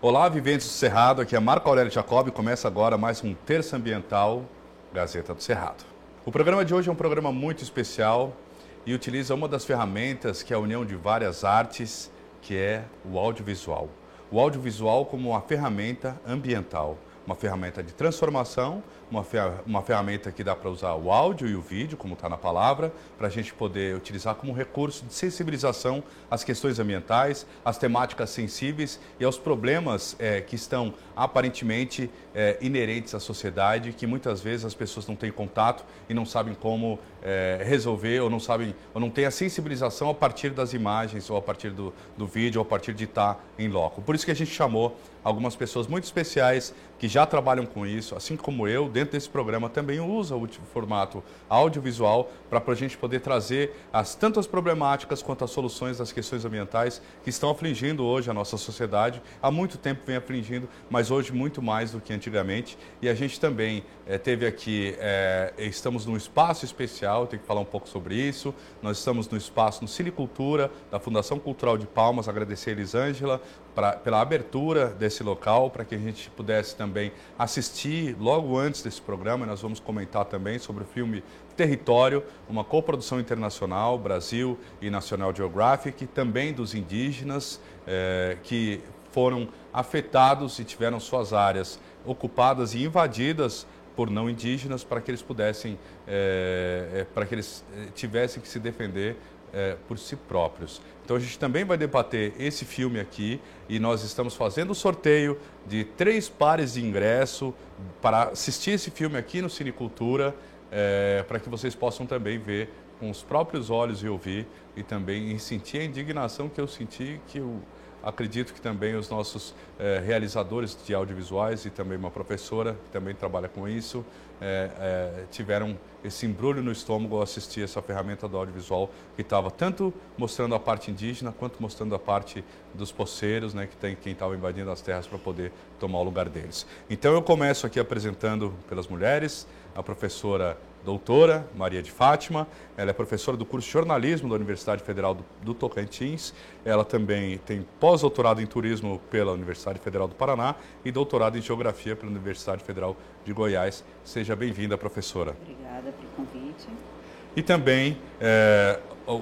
Olá, viventes do Cerrado, aqui é Marco Aurélio Jacob e começa agora mais um Terça Ambiental Gazeta do Cerrado. O programa de hoje é um programa muito especial e utiliza uma das ferramentas que é a união de várias artes, que é o audiovisual. O audiovisual como uma ferramenta ambiental, uma ferramenta de transformação uma, uma ferramenta que dá para usar o áudio e o vídeo, como está na palavra, para a gente poder utilizar como recurso de sensibilização às questões ambientais, às temáticas sensíveis e aos problemas é, que estão aparentemente é, inerentes à sociedade, que muitas vezes as pessoas não têm contato e não sabem como é, resolver ou não sabem ou não têm a sensibilização a partir das imagens ou a partir do, do vídeo ou a partir de estar em loco. Por isso que a gente chamou algumas pessoas muito especiais que já trabalham com isso, assim como eu, dentro desse programa também usa o formato audiovisual para a gente poder trazer as tantas problemáticas quanto as soluções das questões ambientais que estão afligindo hoje a nossa sociedade. Há muito tempo vem afligindo, mas hoje muito mais do que antigamente. E a gente também é, teve aqui, é, estamos num espaço especial, tem que falar um pouco sobre isso. Nós estamos no espaço no Cilicultura, da Fundação Cultural de Palmas, agradecer a Elisângela pra, pela abertura desse local, para que a gente pudesse também assistir logo antes desse programa. Nós vamos comentar também sobre o filme Território, uma coprodução internacional, Brasil e National Geographic, também dos indígenas eh, que foram afetados e tiveram suas áreas ocupadas e invadidas por não indígenas para que eles pudessem, eh, para que eles tivessem que se defender é, por si próprios. Então a gente também vai debater esse filme aqui e nós estamos fazendo o sorteio de três pares de ingresso para assistir esse filme aqui no Cinecultura, é, para que vocês possam também ver com os próprios olhos e ouvir e também sentir a indignação que eu senti que o Acredito que também os nossos eh, realizadores de audiovisuais e também uma professora que também trabalha com isso eh, eh, tiveram esse embrulho no estômago ao assistir essa ferramenta do audiovisual que estava tanto mostrando a parte indígena quanto mostrando a parte dos poceiros, né, que tem quem estava invadindo as terras para poder tomar o lugar deles. Então eu começo aqui apresentando pelas mulheres a professora doutora Maria de Fátima, ela é professora do curso de jornalismo da Universidade Federal do, do Tocantins, ela também tem pós-doutorado em turismo pela Universidade Federal do Paraná e doutorado em geografia pela Universidade Federal de Goiás. Seja bem-vinda, professora. Obrigada pelo convite. E também é,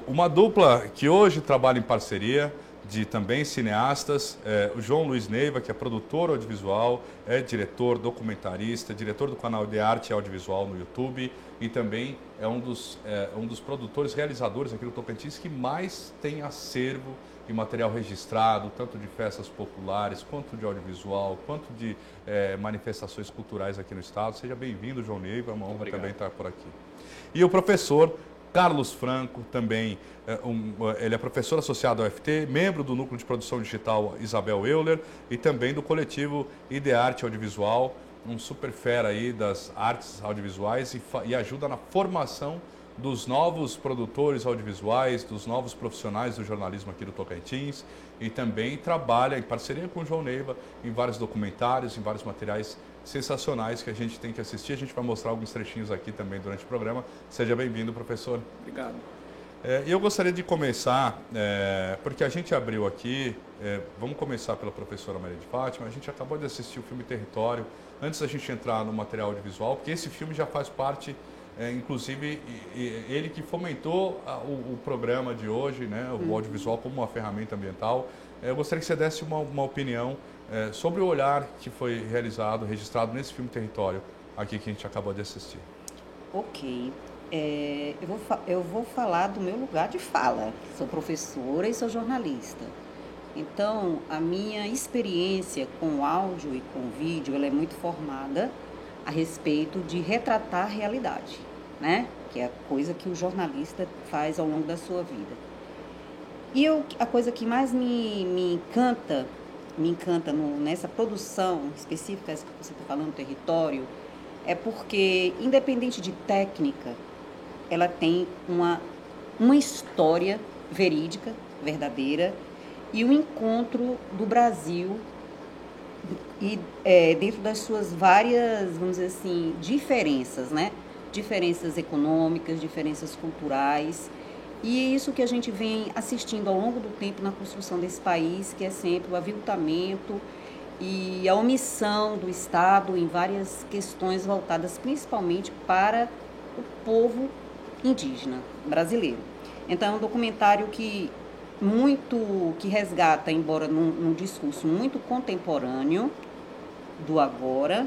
uma dupla que hoje trabalha em parceria, de também cineastas, é, o João Luiz Neiva, que é produtor audiovisual, é diretor, documentarista, diretor do canal de arte audiovisual no YouTube e também é um dos, é, um dos produtores, realizadores aqui do Tocantins que mais tem acervo de material registrado, tanto de festas populares, quanto de audiovisual, quanto de é, manifestações culturais aqui no estado. Seja bem-vindo, João Neiva, é uma honra Obrigado. também estar por aqui. E o professor Carlos Franco, também, um, ele é professor associado ao FT, membro do Núcleo de Produção Digital Isabel Euler e também do coletivo Idearte Audiovisual, um super fera aí das artes audiovisuais e, e ajuda na formação dos novos produtores audiovisuais, dos novos profissionais do jornalismo aqui do Tocantins e também trabalha em parceria com o João Neiva em vários documentários, em vários materiais sensacionais que a gente tem que assistir. A gente vai mostrar alguns trechinhos aqui também durante o programa. Seja bem-vindo, professor. Obrigado. É, eu gostaria de começar, é, porque a gente abriu aqui, é, vamos começar pela professora Maria de Fátima, a gente acabou de assistir o filme Território, antes da gente entrar no material audiovisual, porque esse filme já faz parte, é, inclusive, ele que fomentou a, o, o, programa de hoje, né, o uhum. audiovisual como uma ferramenta ambiental. É, eu gostaria que você desse uma, uma opinião é, sobre o olhar que foi realizado, registrado nesse filme Território, aqui que a gente acabou de assistir. Ok. É, eu, vou, eu vou falar do meu lugar de fala. Sou professora e sou jornalista. Então, a minha experiência com áudio e com vídeo, ela é muito formada a respeito de retratar a realidade, né? Que é a coisa que o jornalista faz ao longo da sua vida. E eu, a coisa que mais me, me encanta me encanta no, nessa produção específica que você está falando, território, é porque, independente de técnica, ela tem uma, uma história verídica, verdadeira, e o um encontro do Brasil e é, dentro das suas várias, vamos dizer assim, diferenças, né? Diferenças econômicas, diferenças culturais E é isso que a gente vem assistindo ao longo do tempo na construção desse país, que é sempre o aviltamento e a omissão do Estado em várias questões voltadas principalmente para o povo indígena brasileiro. Então é um documentário que muito que resgata, embora num, num discurso muito contemporâneo do agora,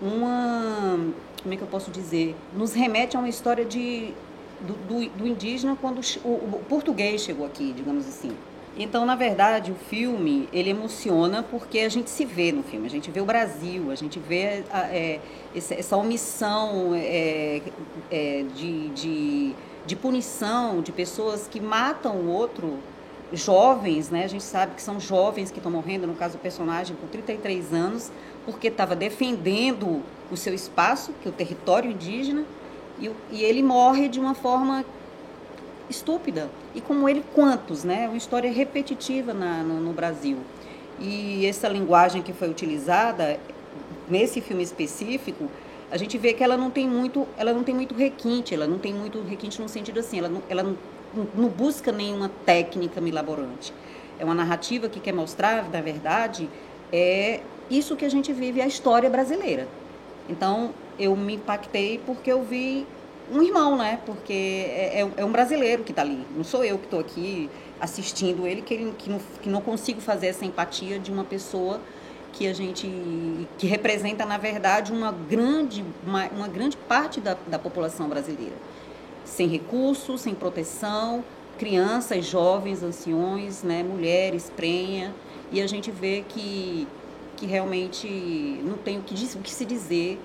uma como é que eu posso dizer, nos remete a uma história de do, do, do indígena quando o, o português chegou aqui, digamos assim. Então, na verdade, o filme ele emociona porque a gente se vê no filme, a gente vê o Brasil, a gente vê é, essa, essa, omissão é, é, de, de, de, punição de pessoas que matam o outro, jovens, né? A gente sabe que são jovens que estão morrendo, no caso o personagem com 33 anos, porque estava defendendo o seu espaço, que é o território indígena, e, e ele morre de uma forma estúpida. E como ele, quantos, né? Uma história repetitiva na, no, no Brasil. E essa linguagem que foi utilizada nesse filme específico, a gente vê que ela não tem muito, ela não tem muito requinte, ela não tem muito requinte no sentido assim, ela não, ela não, não busca nenhuma técnica milaborante. É uma narrativa que quer mostrar, na verdade, é isso que a gente vive, a história brasileira. Então, eu me impactei porque eu vi um irmão, né? Porque é, é, é um brasileiro que está ali. Não sou eu que estou aqui assistindo ele que, ele, que, não, que não consigo fazer essa empatia de uma pessoa que a gente que representa na verdade uma grande uma, uma grande parte da, da população brasileira sem recursos sem proteção crianças jovens anciões né mulheres prenha e a gente vê que que realmente não tem o que, o que se dizer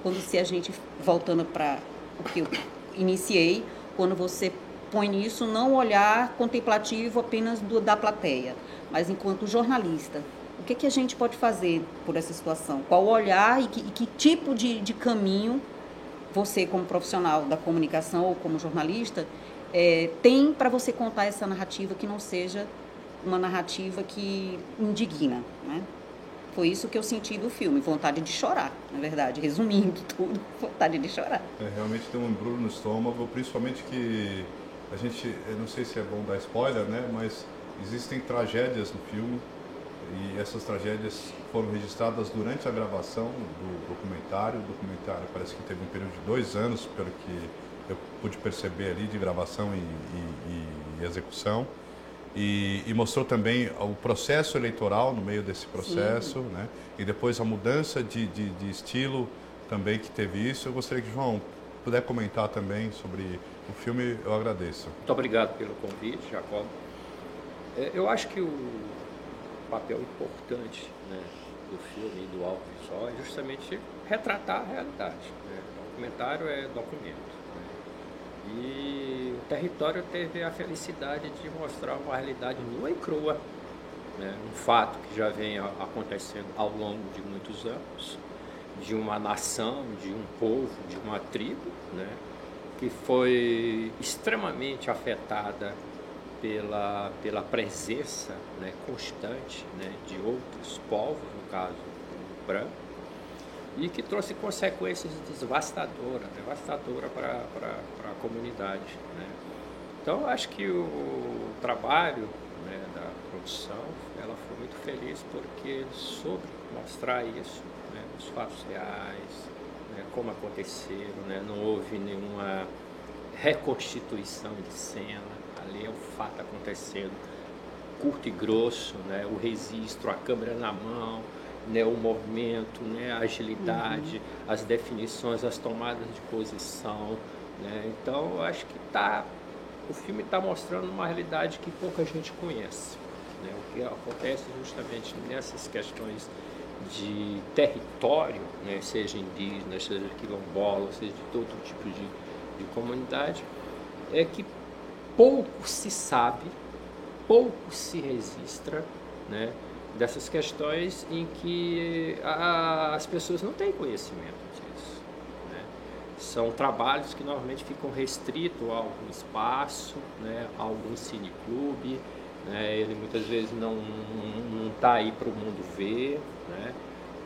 quando se a gente voltando para que eu iniciei, quando você põe nisso não olhar contemplativo apenas do, da plateia, mas enquanto jornalista. O que, que a gente pode fazer por essa situação? Qual olhar e que, e que tipo de, de caminho você, como profissional da comunicação ou como jornalista, é, tem para você contar essa narrativa que não seja uma narrativa que indigna, né? Foi isso que eu senti do filme, vontade de chorar, na verdade, resumindo tudo, vontade de chorar. É, realmente tem um embrulho no estômago, principalmente que a gente, eu não sei se é bom dar spoiler, né, mas existem tragédias no filme e essas tragédias foram registradas durante a gravação do documentário. O documentário parece que teve um período de dois anos, pelo que eu pude perceber ali, de gravação e, e, e execução. E, e, mostrou também o processo eleitoral no meio desse processo, né? E depois a mudança de, de, de, estilo também que teve isso. Eu gostaria que João puder comentar também sobre o filme. Eu agradeço. Muito obrigado pelo convite, Jacob. É, eu acho que o papel importante né, do filme e do audiovisual é justamente retratar a realidade. Né? O documentário é documento. E o território teve a felicidade de mostrar uma realidade nua e crua, né? um fato que já vem acontecendo ao longo de muitos anos, de uma nação, de um povo, de uma tribo, né? que foi extremamente afetada pela, pela presença né, constante né, de outros povos, no caso branco, e que trouxe consequências devastadoras, devastadoras para a comunidade. Né? Então, acho que o trabalho né, da produção, ela foi muito feliz porque soube mostrar isso, né, os fatos reais, né, como aconteceram, né, não houve nenhuma reconstituição de cena, ali é o fato acontecendo, curto e grosso, né, o registro, a câmera na mão, né, o movimento, né, a agilidade, uhum. as definições, as tomadas de posição. Né? Então, eu acho que tá, o filme está mostrando uma realidade que pouca gente conhece. Né? O que acontece justamente nessas questões de território, né, seja indígena, seja quilombola, seja de todo tipo de, de comunidade, é que pouco se sabe, pouco se registra, né? Dessas questões em que a, as pessoas não têm conhecimento disso. Né? São trabalhos que normalmente ficam restritos a algum espaço, né? a algum cineclube, né? ele muitas vezes não está aí para o mundo ver. Né?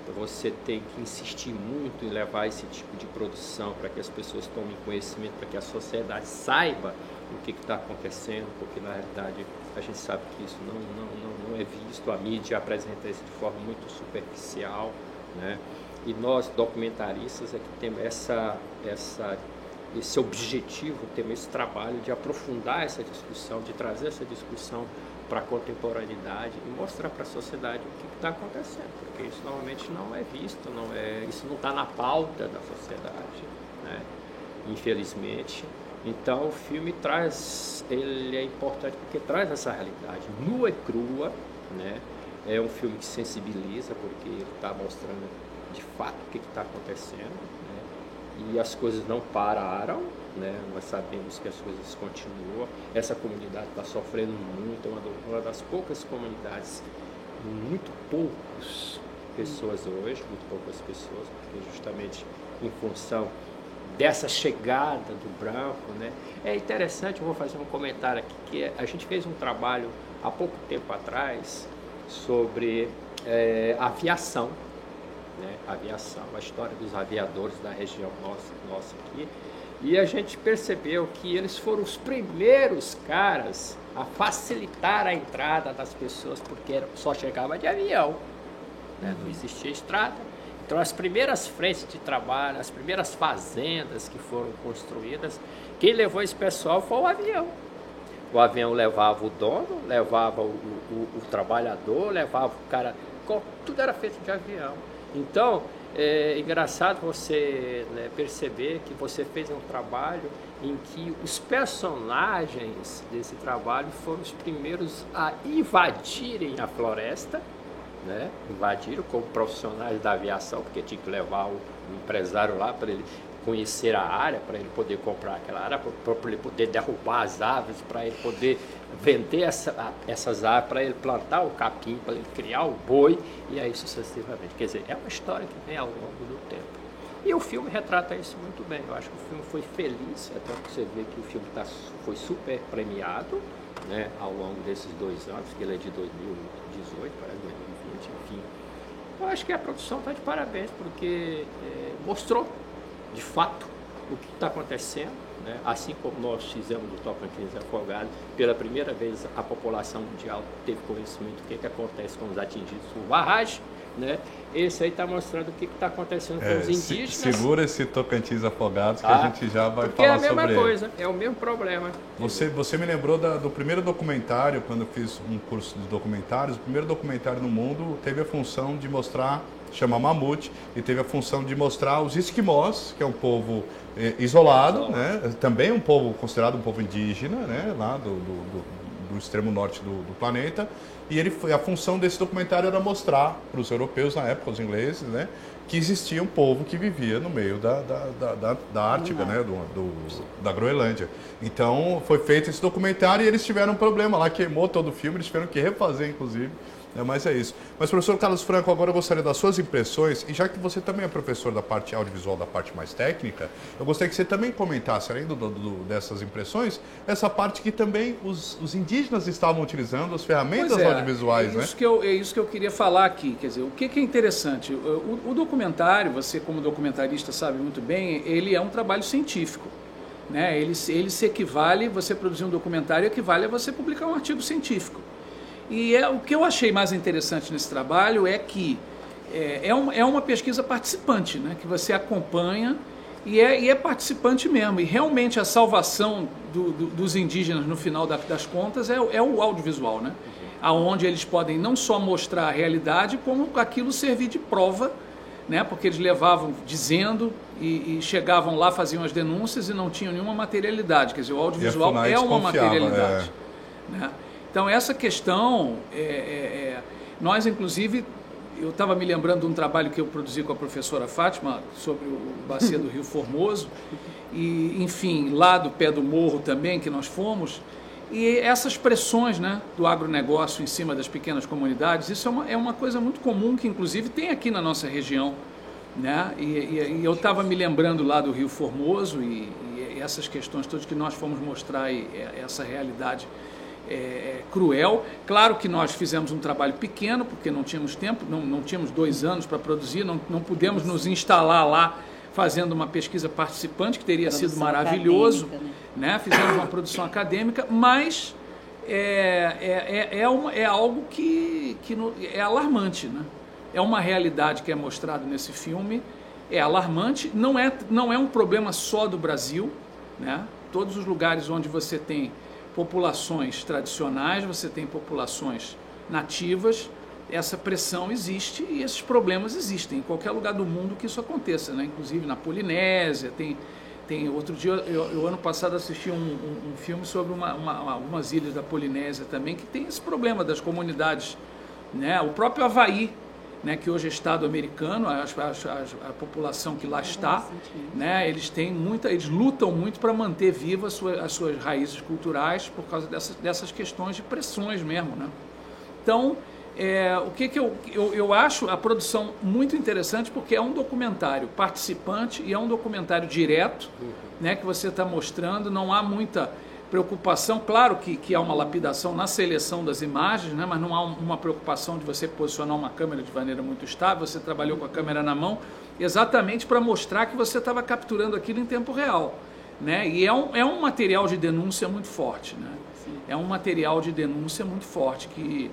Então você tem que insistir muito em levar esse tipo de produção para que as pessoas tomem conhecimento, para que a sociedade saiba o que está acontecendo, porque na realidade a gente sabe que isso não, não, não, é visto, a mídia apresenta isso de forma muito superficial, né? E nós, documentaristas, é que temos essa, essa, esse objetivo, temos esse trabalho de aprofundar essa discussão, de trazer essa discussão para a contemporaneidade e mostrar para a sociedade o que está acontecendo, porque isso normalmente não é visto, não é, isso não está na pauta da sociedade, né? infelizmente. Então o filme traz, ele é importante porque traz essa realidade nua e crua, né? É um filme que sensibiliza porque ele está mostrando de fato o que está acontecendo, né? E as coisas não pararam, né? Nós sabemos que as coisas continuam. Essa comunidade está sofrendo muito, é uma, das poucas comunidades, muito poucas pessoas hoje, muito poucas pessoas, porque justamente em função dessa chegada do branco, né? É interessante, vou fazer um comentário aqui, que a gente fez um trabalho há pouco tempo atrás sobre é, aviação, né? Aviação, a história dos aviadores da região nossa, nossa aqui, e a gente percebeu que eles foram os primeiros caras a facilitar a entrada das pessoas, porque só chegava de avião, né? não existia estrada, então, as primeiras frentes de trabalho, as primeiras fazendas que foram construídas, quem levou esse pessoal foi o avião. O avião levava o dono, levava o, o, o trabalhador, levava o cara. Tudo era feito de avião. Então, é engraçado você né, perceber que você fez um trabalho em que os personagens desse trabalho foram os primeiros a invadirem a floresta né, invadiram como profissionais da aviação, porque tinha que levar o empresário lá para ele conhecer a área, para ele poder comprar aquela área, para ele poder derrubar as árvores, para ele poder vender essa, essas árvores, para ele plantar o capim, para ele criar o boi, e aí sucessivamente. Quer dizer, é uma história que vem ao longo do tempo. E o filme retrata isso muito bem. Eu acho que o filme foi feliz, até você vê que o filme tá, foi super premiado né, ao longo desses dois anos, que ele é de 2018, parece. Eu acho que a produção está de parabéns, porque é, mostrou, de fato, o que está acontecendo. Né? Assim como nós fizemos do Tocantins Afogado, pela primeira vez a população mundial teve conhecimento do que, que acontece com os atingidos por barragem. Né? Esse aí está mostrando o que está acontecendo é, com os indígenas. segura esse Tocantins Afogados que a tá? gente já vai falar sobre é a mesma coisa, é o mesmo problema. Você, você me lembrou da, do primeiro documentário, quando eu fiz um curso de documentários, o primeiro documentário no mundo teve a função de mostrar, chama Mamute, e teve a função de mostrar os esquimós, que é um povo eh, isolado, né? também um povo considerado um povo indígena, né? lá do, do, do, do extremo norte do planeta, e ele foi, a função desse documentário era mostrar para os europeus na época, os ingleses, né, que existia um povo que vivia no meio da, da, da, da, da Ártica, uhum. né, do, do, da Groenlândia. Então foi feito esse documentário e eles tiveram um problema lá, queimou todo o filme, eles tiveram que refazer, inclusive. É, mas é isso. Mas, professor Carlos Franco, agora eu gostaria das suas impressões, e já que você também é professor da parte audiovisual, da parte mais técnica, eu gostaria que você também comentasse, além do, do, dessas impressões, essa parte que também os, os indígenas estavam utilizando, as ferramentas é, audiovisuais, é né? isso né? Que eu, é isso que eu queria falar aqui. Quer dizer, o que, que é interessante? O, o documentário, você como documentarista sabe muito bem, ele é um trabalho científico. Né? Ele, ele se equivale, você produzir um documentário equivale a você publicar um artigo científico. E é, o que eu achei mais interessante nesse trabalho é que é, é, uma, é uma pesquisa participante, né, que você acompanha e é, e é participante mesmo. E realmente a salvação do, do, dos indígenas no final da, das contas é, é o audiovisual, né? aonde eles podem não só mostrar a realidade, como aquilo servir de prova, né? porque eles levavam dizendo e, e chegavam lá, faziam as denúncias e não tinham nenhuma materialidade. Quer dizer, o audiovisual é uma materialidade. É. Né? Então, essa questão, é, é, é, nós, inclusive, eu estava me lembrando de um trabalho que eu produzi com a professora Fátima sobre o bacia do Rio Formoso, e, enfim, lá do pé do morro também, que nós fomos, e essas pressões né, do agronegócio em cima das pequenas comunidades, isso é uma, é uma coisa muito comum que, inclusive, tem aqui na nossa região. Né? E, e, e eu estava me lembrando lá do Rio Formoso e, e, essas questões todas que nós fomos mostrar essa realidade é, é, cruel. Claro que nós fizemos um trabalho pequeno, porque não tínhamos tempo, não, não tínhamos dois anos para produzir, não, não pudemos nos instalar lá fazendo uma pesquisa participante, que teria produção sido maravilhoso. Né? né? Fizemos uma produção. Né? né? Fizemos uma produção acadêmica, mas é, é, é, é, uma, é algo que, que no, é alarmante. Né? É uma realidade que é mostrada nesse filme, é alarmante, não é, não é um problema só do Brasil. Né? Todos os lugares onde você tem populações tradicionais, você tem populações nativas, essa pressão existe e esses problemas existem em qualquer lugar do mundo que isso aconteça, né? inclusive na Polinésia. Tem, tem outro dia, eu, ano passado assisti um, um, um filme sobre uma, uma, algumas ilhas da Polinésia também que tem esse problema das comunidades. Né? O próprio Havaí, né, que hoje é Estado americano, a, a, a, a população que lá está, né, eles têm muita, eles lutam muito para manter vivas as suas, as suas raízes culturais por causa dessas, dessas questões de pressões mesmo. Né? Então, é, o que, que eu, eu, eu acho a produção muito interessante porque é um documentário participante e é um documentário direto, né, que você está mostrando, não há muita preocupação, claro que, que há uma lapidação na seleção das imagens, né, mas não há uma preocupação de você posicionar uma câmera de maneira muito estável, você trabalhou com a câmera na mão, exatamente para mostrar que você estava capturando aquilo em tempo real. Né? E é um, é um material de denúncia muito forte. Né? É um material de denúncia muito forte que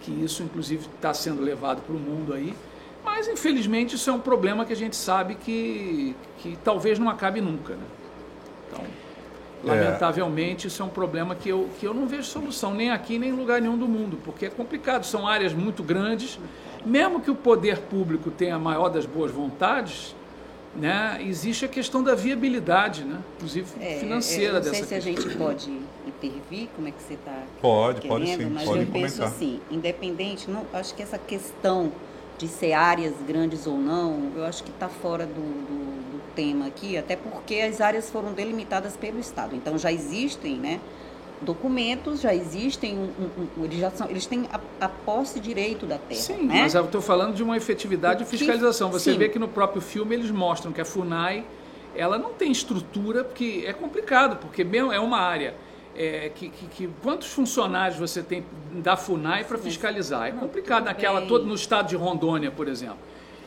que isso inclusive está sendo levado para o mundo aí. Mas infelizmente isso é um problema que a gente sabe que, que talvez não acabe nunca. Né? Então. Lamentavelmente, isso é um problema que eu, que eu não vejo solução, nem aqui, nem em lugar nenhum do mundo, porque é complicado, são áreas muito grandes. Mesmo que o poder público tenha a maior das boas vontades, né, existe a questão da viabilidade, né, inclusive é, financeira dessa Não sei se questão. a gente pode intervir, como é que você está Pode, querendo, pode sim, mas pode eu comentar. penso assim, independente, não, acho que essa questão de ser áreas grandes ou não, eu acho que está fora do, do, do, tema aqui, até porque as áreas foram delimitadas pelo Estado. Então já existem, né? documentos, já existem, um, um, um, eles, já são, eles têm a, a posse direito da terra. Sim, né? mas eu estou falando de uma efetividade de fiscalização. Você sim. vê que no próprio filme eles mostram que a FUNAI ela não tem estrutura, porque é complicado, porque mesmo é uma área é, que, que, que, quantos funcionários você tem da FUNAI para fiscalizar? É complicado naquela toda no estado de Rondônia, por exemplo.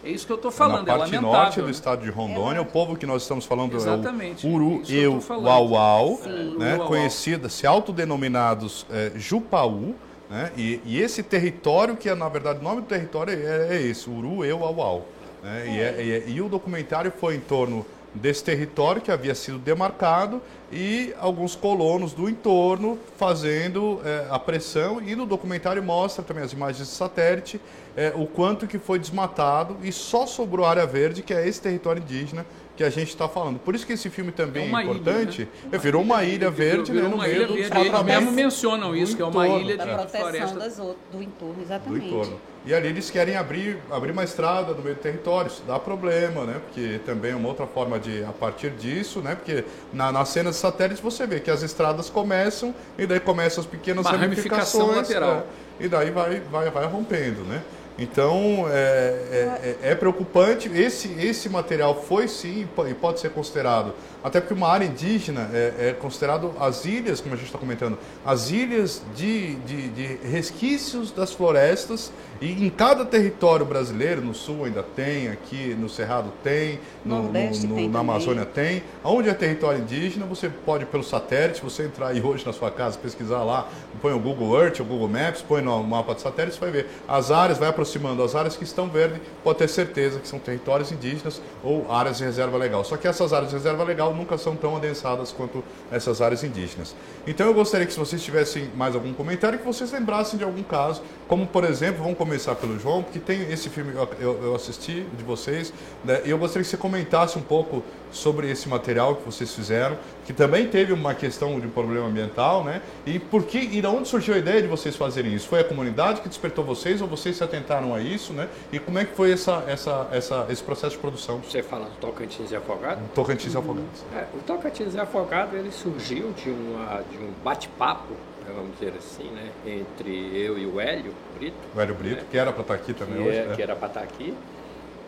É isso que eu estou falando, Na é parte lamentável. norte do estado de Rondônia, é. o povo que nós estamos falando Exatamente, é o Uru e o Uauau, né, conhecida, se autodenominados é, Jupaú, né, e, e, esse território, que é na verdade o nome do território é, é esse, Uru e Uauau. Né, e, é, e, é, e o documentário foi em torno desse território que havia sido demarcado e alguns colonos do entorno fazendo é, a pressão e no documentário mostra também as imagens de satélite é, o quanto que foi desmatado e só sobrou área verde que é esse território indígena que a gente está falando. Por isso que esse filme também é, é importante. Ilha, né? Virou uma ilha verde, virou, né, no meio do verde. Eles mesmo mencionam isso, que é uma ilha de proteção das outras, do entorno, exatamente. Do entorno. E ali eles querem abrir, abrir uma estrada no meio do território. Isso dá problema, né? Porque também é uma outra forma de, a partir disso, né? Porque na, nas cenas de satélites você vê que as estradas começam e daí começam as pequenas uma ramificações. lateral. É, e daí vai, vai, vai rompendo, né? Então é, é, é, preocupante. Esse, esse material foi sim e pode ser considerado, até porque uma área indígena é, é considerado as ilhas, como a gente está comentando, as ilhas de, de, de, resquícios das florestas. E em cada território brasileiro, no sul ainda tem, aqui no Cerrado tem, no, no, no tem na Amazônia tem. Onde é território indígena, você pode pelo satélite, você entrar aí hoje na sua casa, pesquisar lá, põe o Google Earth, o Google Maps, põe no mapa de satélite, você vai ver as áreas, vai aproximando as áreas que estão verdes, pode ter certeza que são territórios indígenas ou áreas de reserva legal. Só que essas áreas de reserva legal nunca são tão adensadas quanto essas áreas indígenas. Então eu gostaria que se vocês tivessem mais algum comentário, que vocês lembrassem de algum caso, como por exemplo, vamos começar pelo João, porque tem esse filme eu, eu assisti de vocês, né, e eu gostaria que você comentasse um pouco sobre esse material que vocês fizeram, que também teve uma questão de um problema ambiental, né? E por que e de onde surgiu a ideia de vocês fazerem isso? Foi a comunidade que despertou vocês ou vocês se atentaram a isso, né? E como é que foi essa, essa, essa, esse processo de produção? Você fala do Tocantins e Afogado? Tocantins e Afogados. É, o Tocantins e Afogado ele surgiu de, uma, de um bate-papo vamos dizer assim, né, entre eu e o Hélio Brito. O Hélio Brito, né, que era para estar tá aqui também que hoje. É, né? Que era para estar tá aqui.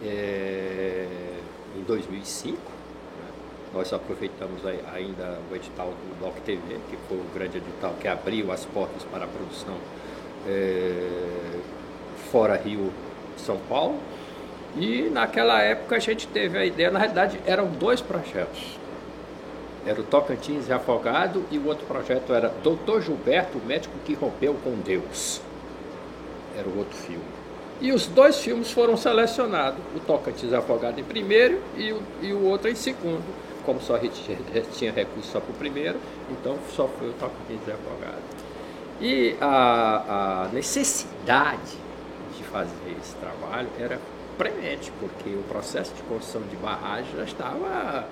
É, em 2005. Né? Nós aproveitamos ainda o edital do Doc TV, que foi o grande edital que abriu as portas para a produção é, fora Rio São Paulo. E naquela época a gente teve a ideia, na realidade eram dois projetos. Era o Tocantins Afogado e o outro projeto era Doutor Gilberto, o médico que rompeu com Deus. Era o outro filme. E os dois filmes foram selecionados, o Tocantins Afogado em primeiro e o, e o outro em segundo. Como só tinha recurso só para o primeiro, então só foi o Tocantins Afogado. E a, a necessidade de fazer esse trabalho era premente, porque o processo de construção de barragem já estava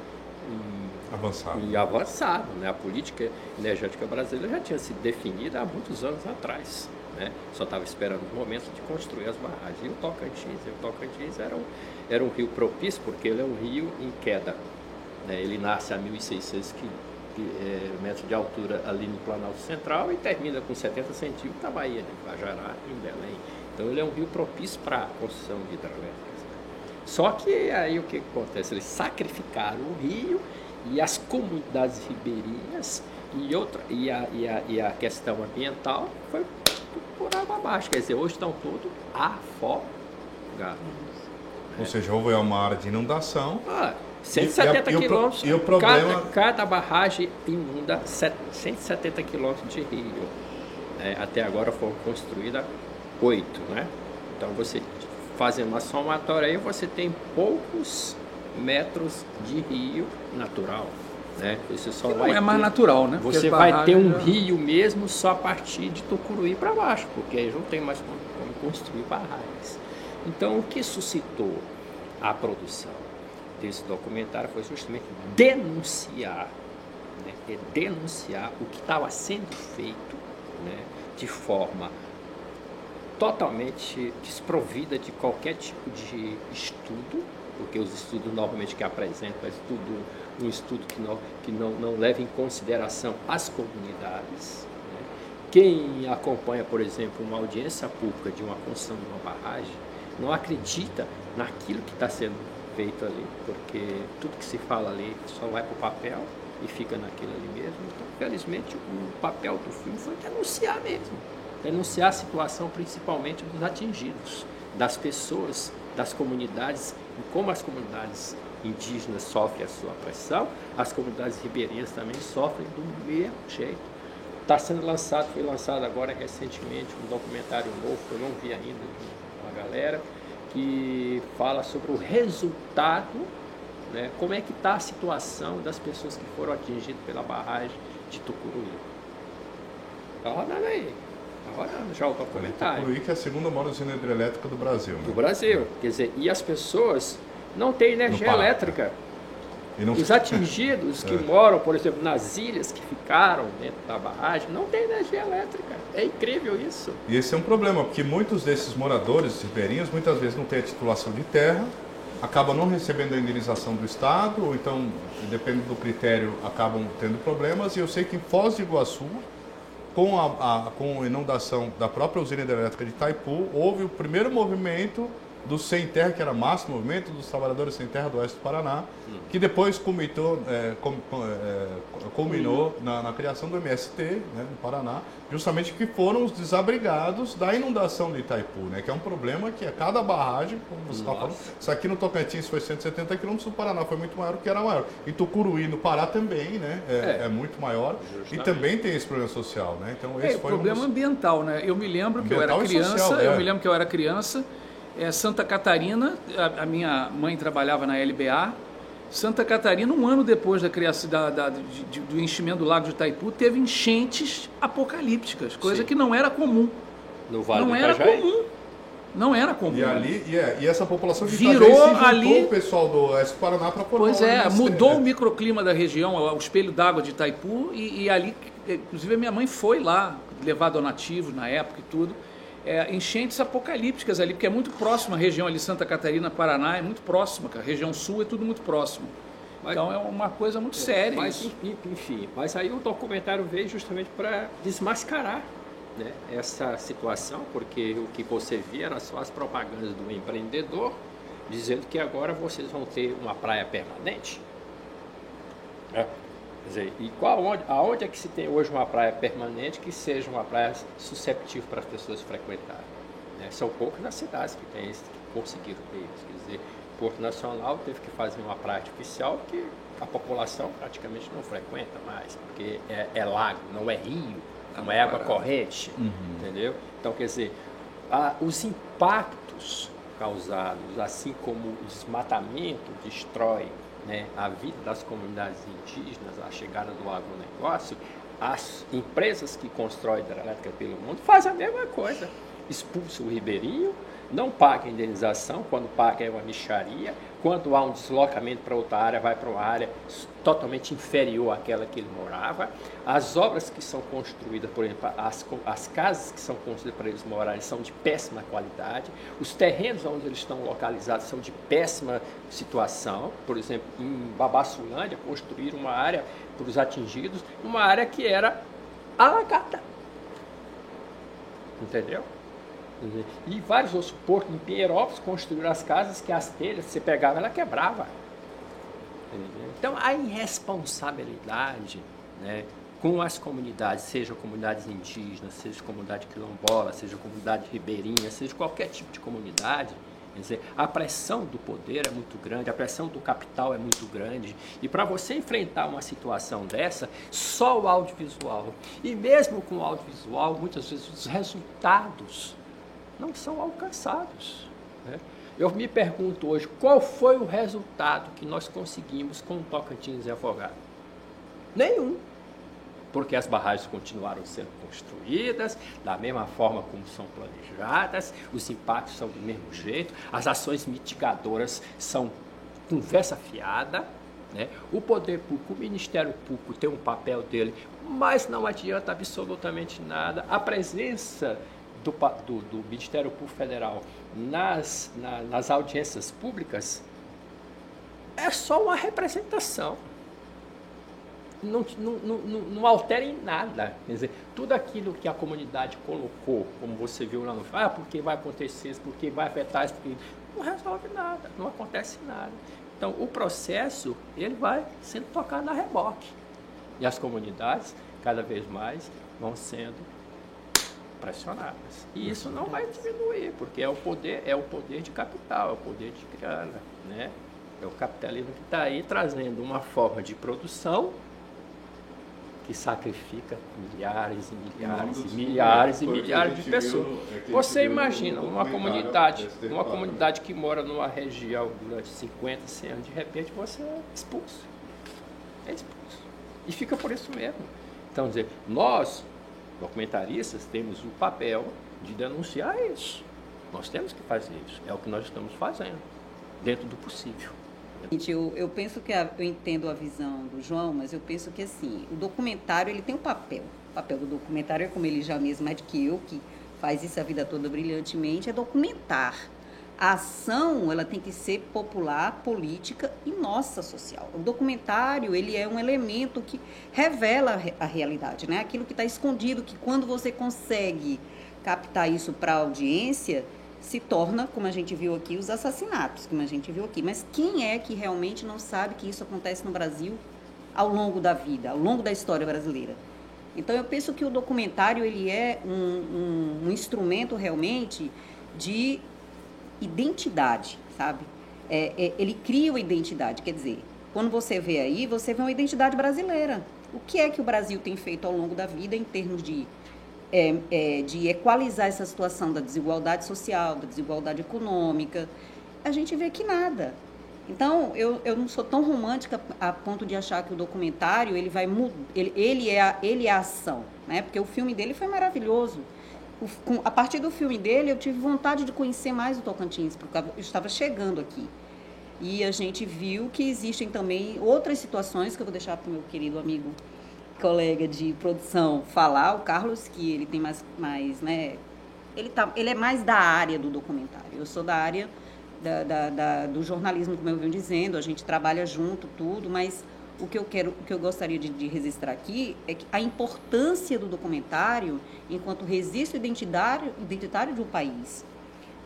avançado. Em avançado né? A política energética brasileira já tinha sido definida há muitos anos atrás. Né? Só estava esperando o momento de construir as barragens. E o Tocantins, e o Tocantins era um, era um rio propício, porque ele é um rio em queda. Né? Ele nasce a 1.600 é, metros de altura ali no Planalto Central e termina com 70 centímetros na Bahia de Guajará, em Belém. Então ele é um rio propício para a construção de hidrelétricas. Só que aí o que acontece? Eles sacrificaram o rio e as comunidades ribeirinhas e, outra, e, a, e, a, e a questão ambiental foi por água abaixo. Quer dizer, hoje estão todos afogados. Ou seja, houve uma área de inundação. Ah, 170 quilômetros. E o problema... Cada, cada barragem inunda 170 quilômetros de rio. É, até agora foram construídas oito, né? Então você fazendo uma somatória aí, você tem poucos metros de rio natural. Né? Você só vai não é mais ter, natural, né? Você vai ter um já... rio mesmo só a partir de Tucuruí para baixo, porque aí não tem mais como, como construir barragens. Então, o que suscitou a produção desse documentário foi justamente denunciar, né? É denunciar o que estava sendo feito né? de forma totalmente desprovida de qualquer tipo de estudo, porque os estudos normalmente que apresentam é estudo, um estudo que não, que não, não leva em consideração as comunidades. Né? Quem acompanha, por exemplo, uma audiência pública de uma construção de uma barragem, não acredita naquilo que está sendo feito ali, porque tudo que se fala ali só vai para o papel e fica naquilo ali mesmo. Então, felizmente, o papel do filme foi denunciar mesmo denunciar a situação principalmente dos atingidos, das pessoas, das comunidades e como as comunidades indígenas sofrem a sua pressão, as comunidades ribeirinhas também sofrem do mesmo jeito. Está sendo lançado, foi lançado agora recentemente um documentário novo que eu não vi ainda de uma galera, que fala sobre o resultado, né, como é que está a situação das pessoas que foram atingidas pela barragem de Tucuruí. Está rodando aí. Agora já o documentário. Que é a segunda maior usina hidrelétrica do Brasil. Né? Do Brasil. Quer dizer, e as pessoas não têm energia elétrica. Não... Os atingidos que é. moram, por exemplo, nas ilhas que ficaram dentro da barragem, não têm energia elétrica. É incrível isso. E esse é um problema, porque muitos desses moradores ribeirinhos muitas vezes não têm a titulação de terra, acabam não recebendo a indenização do Estado, ou então, dependendo do critério, acabam tendo problemas. E eu sei que em Foz do Iguaçu, com a, a, com a inundação da própria usina hidrelétrica de Itaipu, houve o primeiro movimento do Sem Terra, que era máximo movimento dos trabalhadores sem terra do oeste do Paraná, que depois culminou, é, com, é, culminou na, na, criação do MST né, no Paraná, justamente que foram os desabrigados da inundação de Itaipu, né, que é um problema que a cada barragem, como você está falando, isso aqui no Tocantins foi 170 quilômetros, no Paraná foi muito maior, que era maior. E Tucuruí, no Pará também, né, é, é. é muito maior justamente. e também tem esse problema social, né. Então esse é, foi problema um dos... ambiental, né. Eu me lembro que eu era criança, social, eu é. me lembro que eu era criança é, Santa Catarina, a, a, minha mãe trabalhava na LBA. Santa Catarina, um ano depois da criação da, da, de, do enchimento do Lago de Itaipu, teve enchentes apocalípticas, coisa Sim. que não era comum. No Vale não do era comum. Não era comum. E ali, e, é, e essa população de virou ali o pessoal do Oeste Paraná para formar Pois é, mudou o microclima da região, o espelho d'água de Itaipu e, e ali, inclusive a minha mãe foi lá levar donativos na época e tudo é, enchentes apocalípticas ali, porque é muito próxima a região ali, Santa Catarina, Paraná, é muito próxima, a região sul é tudo muito próximo. Mas, então é uma coisa muito é, séria. Mas, isso. enfim, mas aí o documentário veio justamente para desmascarar né, essa situação, porque o que você via era só as propagandas do empreendedor dizendo que agora vocês vão ter uma praia permanente. É. Dizer, e qual, onde, aonde é que se tem hoje uma praia permanente que seja uma praia susceptível para as pessoas frequentarem? Né? São poucas as cidades que, têm, que conseguiram ter isso. Quer dizer, Porto Nacional teve que fazer uma praia artificial que a população praticamente não frequenta mais, porque é, é lago, não é rio, não é água corrente, uhum. entendeu? Então, quer dizer, a, os impactos causados, assim como o desmatamento destrói né, a vida das comunidades indígenas, a chegada do agronegócio, as empresas que constroem hidrelétrica pelo mundo fazem a mesma coisa. Expulsa o ribeirinho, não paga indenização, quando paga é uma micharia, quando há um deslocamento para outra área, vai para uma área totalmente inferior àquela que ele morava. As obras que são construídas, por exemplo, as, as casas que são construídas para eles morarem são de péssima qualidade, os terrenos onde eles estão localizados são de péssima situação. Por exemplo, em Babassulândia, construíram uma área para os atingidos, uma área que era alagada. Entendeu? E vários outros portos, em Pinheirópolis, construíram as casas que as telhas, você pegava, ela quebrava. Então, a irresponsabilidade né, com as comunidades, seja comunidades indígenas, seja comunidade quilombola, seja comunidade ribeirinha, seja qualquer tipo de comunidade, dizer, a pressão do poder é muito grande, a pressão do capital é muito grande. E para você enfrentar uma situação dessa, só o audiovisual. E mesmo com o audiovisual, muitas vezes os resultados não são alcançados. Né? Eu me pergunto hoje, qual foi o resultado que nós conseguimos com o Tocantins e Afogado? Nenhum. Porque as barragens continuaram sendo construídas da mesma forma como são planejadas, os impactos são do mesmo jeito, as ações mitigadoras são conversa fiada, né? O poder público, o Ministério Público tem um papel dele, mas não adianta absolutamente nada. A presença do, do, do Ministério Público Federal nas, na, nas audiências públicas é só uma representação. Não, não, não, não altera em nada. Quer dizer, tudo aquilo que a comunidade colocou, como você viu lá no ah, porque vai acontecer isso, porque vai afetar isso, porque não resolve nada, não acontece nada. Então, o processo ele vai sendo tocado na reboque. E as comunidades, cada vez mais, vão sendo pressionadas. E isso não vai diminuir, porque é o poder, é o poder de capital, é o poder de grana, né? É o capitalismo que está aí trazendo uma forma de produção que sacrifica milhares e milhares e milhares e milhares de pessoas. É Você imagina uma comunidade, uma comunidade que mora numa região durante 50, 100 anos, de repente você é expulso. É expulso. E fica por isso mesmo. Então, dizer, nós, documentaristas temos o papel de denunciar isso. Nós temos que fazer isso. É o que nós estamos fazendo, dentro do possível. Eu, eu penso que a, eu entendo a visão do João, mas eu penso que assim, o documentário ele tem um papel. O papel do documentário é como ele já mesmo eu, que faz isso a vida toda brilhantemente, é documentar a ação ela tem que ser popular, política e nossa social. O documentário ele é um elemento que revela a realidade, né? Aquilo que está escondido, que quando você consegue captar isso para a audiência, se torna, como a gente viu aqui, os assassinatos, como a gente viu aqui. Mas quem é que realmente não sabe que isso acontece no Brasil ao longo da vida, ao longo da história brasileira? Então eu penso que o documentário ele é um, um, um instrumento realmente de identidade, sabe? É, é, ele cria uma identidade, quer dizer, quando você vê aí, você vê uma identidade brasileira. O que é que o Brasil tem feito ao longo da vida em termos de, é, é, de equalizar essa situação da desigualdade social, da desigualdade econômica? A gente vê que nada. Então, eu, eu não sou tão romântica a ponto de achar que o documentário ele vai ele, ele é a, ele é a ação, né? Porque o filme dele foi maravilhoso a partir do filme dele, eu tive vontade de conhecer mais o Tocantins, porque eu estava chegando aqui. E a gente viu que existem também outras situações que eu vou deixar para o meu querido amigo, colega de produção falar, o Carlos, que ele tem mais, mais né? Ele, tá, ele é mais da área do documentário. Eu sou da área da, da, da, do jornalismo, como eu venho dizendo, a gente trabalha junto, tudo, mas o que eu quero, o que eu gostaria de, de registrar aqui é que a importância do documentário enquanto registro identitário, identitário de um país.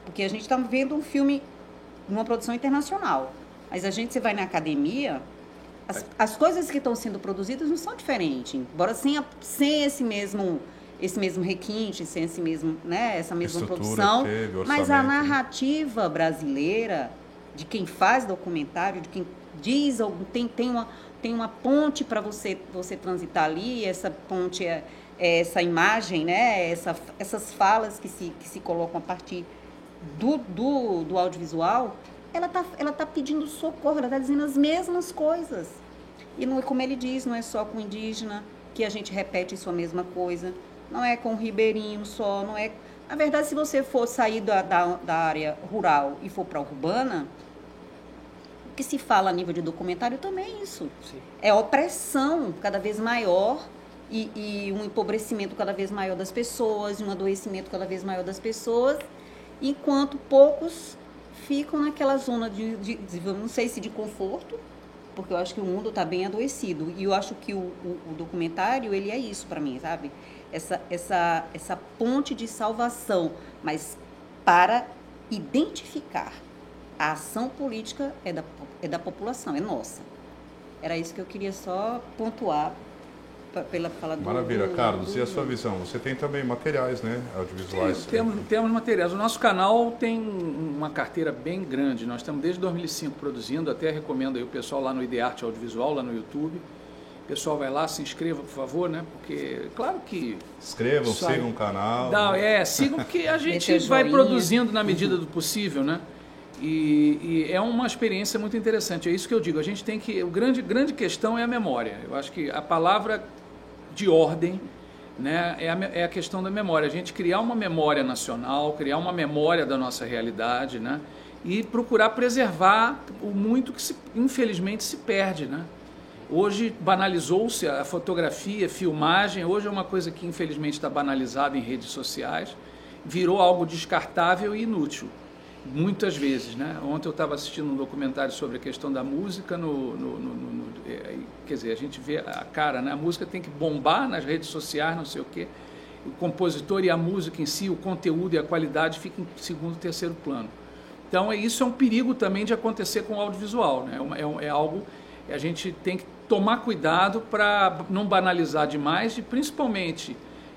Porque a gente está vendo um filme, uma produção internacional. Mas a gente, você vai na academia, as, as coisas que estão sendo produzidas não são diferentes. Embora sem, a, sem esse mesmo esse mesmo requinte, sem esse mesmo, né, essa mesma Estrutura produção. teve, mas a né? narrativa brasileira, de quem faz documentário, de quem diz, algum- tem, tem, uma, tem uma ponte para você, você transitar ali, essa ponte é, é essa imagem, né, essa, essas falas que se, que se colocam a partir do, do, do audiovisual, ela está ela tá pedindo socorro, ela está dizendo as mesmas coisas. E não é como ele diz, não é só com o indígena que a gente repete isso a mesma coisa, não é com o ribeirinho só, não é. Na verdade, se você for sair da, da, da área rural e for para a urbana, que se fala a nível de documentário também é isso. Sim. É opressão cada vez maior e, e um empobrecimento cada vez maior das pessoas, um adoecimento cada vez maior das pessoas, enquanto poucos ficam naquela zona de, de, de não sei se de conforto, porque eu acho que o mundo está bem adoecido. E eu acho que o, o, o documentário, ele é isso para mim, sabe? Essa, essa, essa ponte de salvação, mas para identificar a ação política é da, é da população, é nossa. Era isso que eu queria só pontuar pela fala do... Maravilha, do- Carlos. do- E a sua visão? Você tem também materiais, né? Audiovisuais. Sim, temos, temos materiais. O nosso canal tem uma carteira bem grande. Nós estamos desde 2005 produzindo. Até recomendo aí o pessoal lá no Idearte Audiovisual, lá no YouTube. O pessoal vai lá, se inscreva, por favor, né? Porque, claro que Escrevam, Sai. sigam o canal. Dá, né? é, sigam porque a gente vai joinha. produzindo na medida do possível, né? E, e é uma experiência muito interessante. É isso que eu digo. A gente tem que. O grande, grande questão é a memória. Eu acho que a palavra de ordem né, é, a, é a questão da memória. A gente criar uma memória nacional, criar uma memória da nossa realidade, né? E procurar preservar o muito que, se, infelizmente, se perde, né? Hoje banalizou-se a fotografia, filmagem, hoje é uma coisa que infelizmente está banalizada em redes sociais, virou algo descartável e inútil, muitas vezes. Né? Ontem eu estava assistindo um documentário sobre a questão da música, no, no- no- no- é, quer dizer, a gente vê a cara, né? a música tem que bombar nas redes sociais, não sei o quê, o compositor e a música em si, o conteúdo e a qualidade ficam em segundo, terceiro plano. Então, é- isso é um perigo também de acontecer com o audiovisual. Né? É, é é algo que a gente tem que tomar cuidado para não banalizar demais e, principalmente,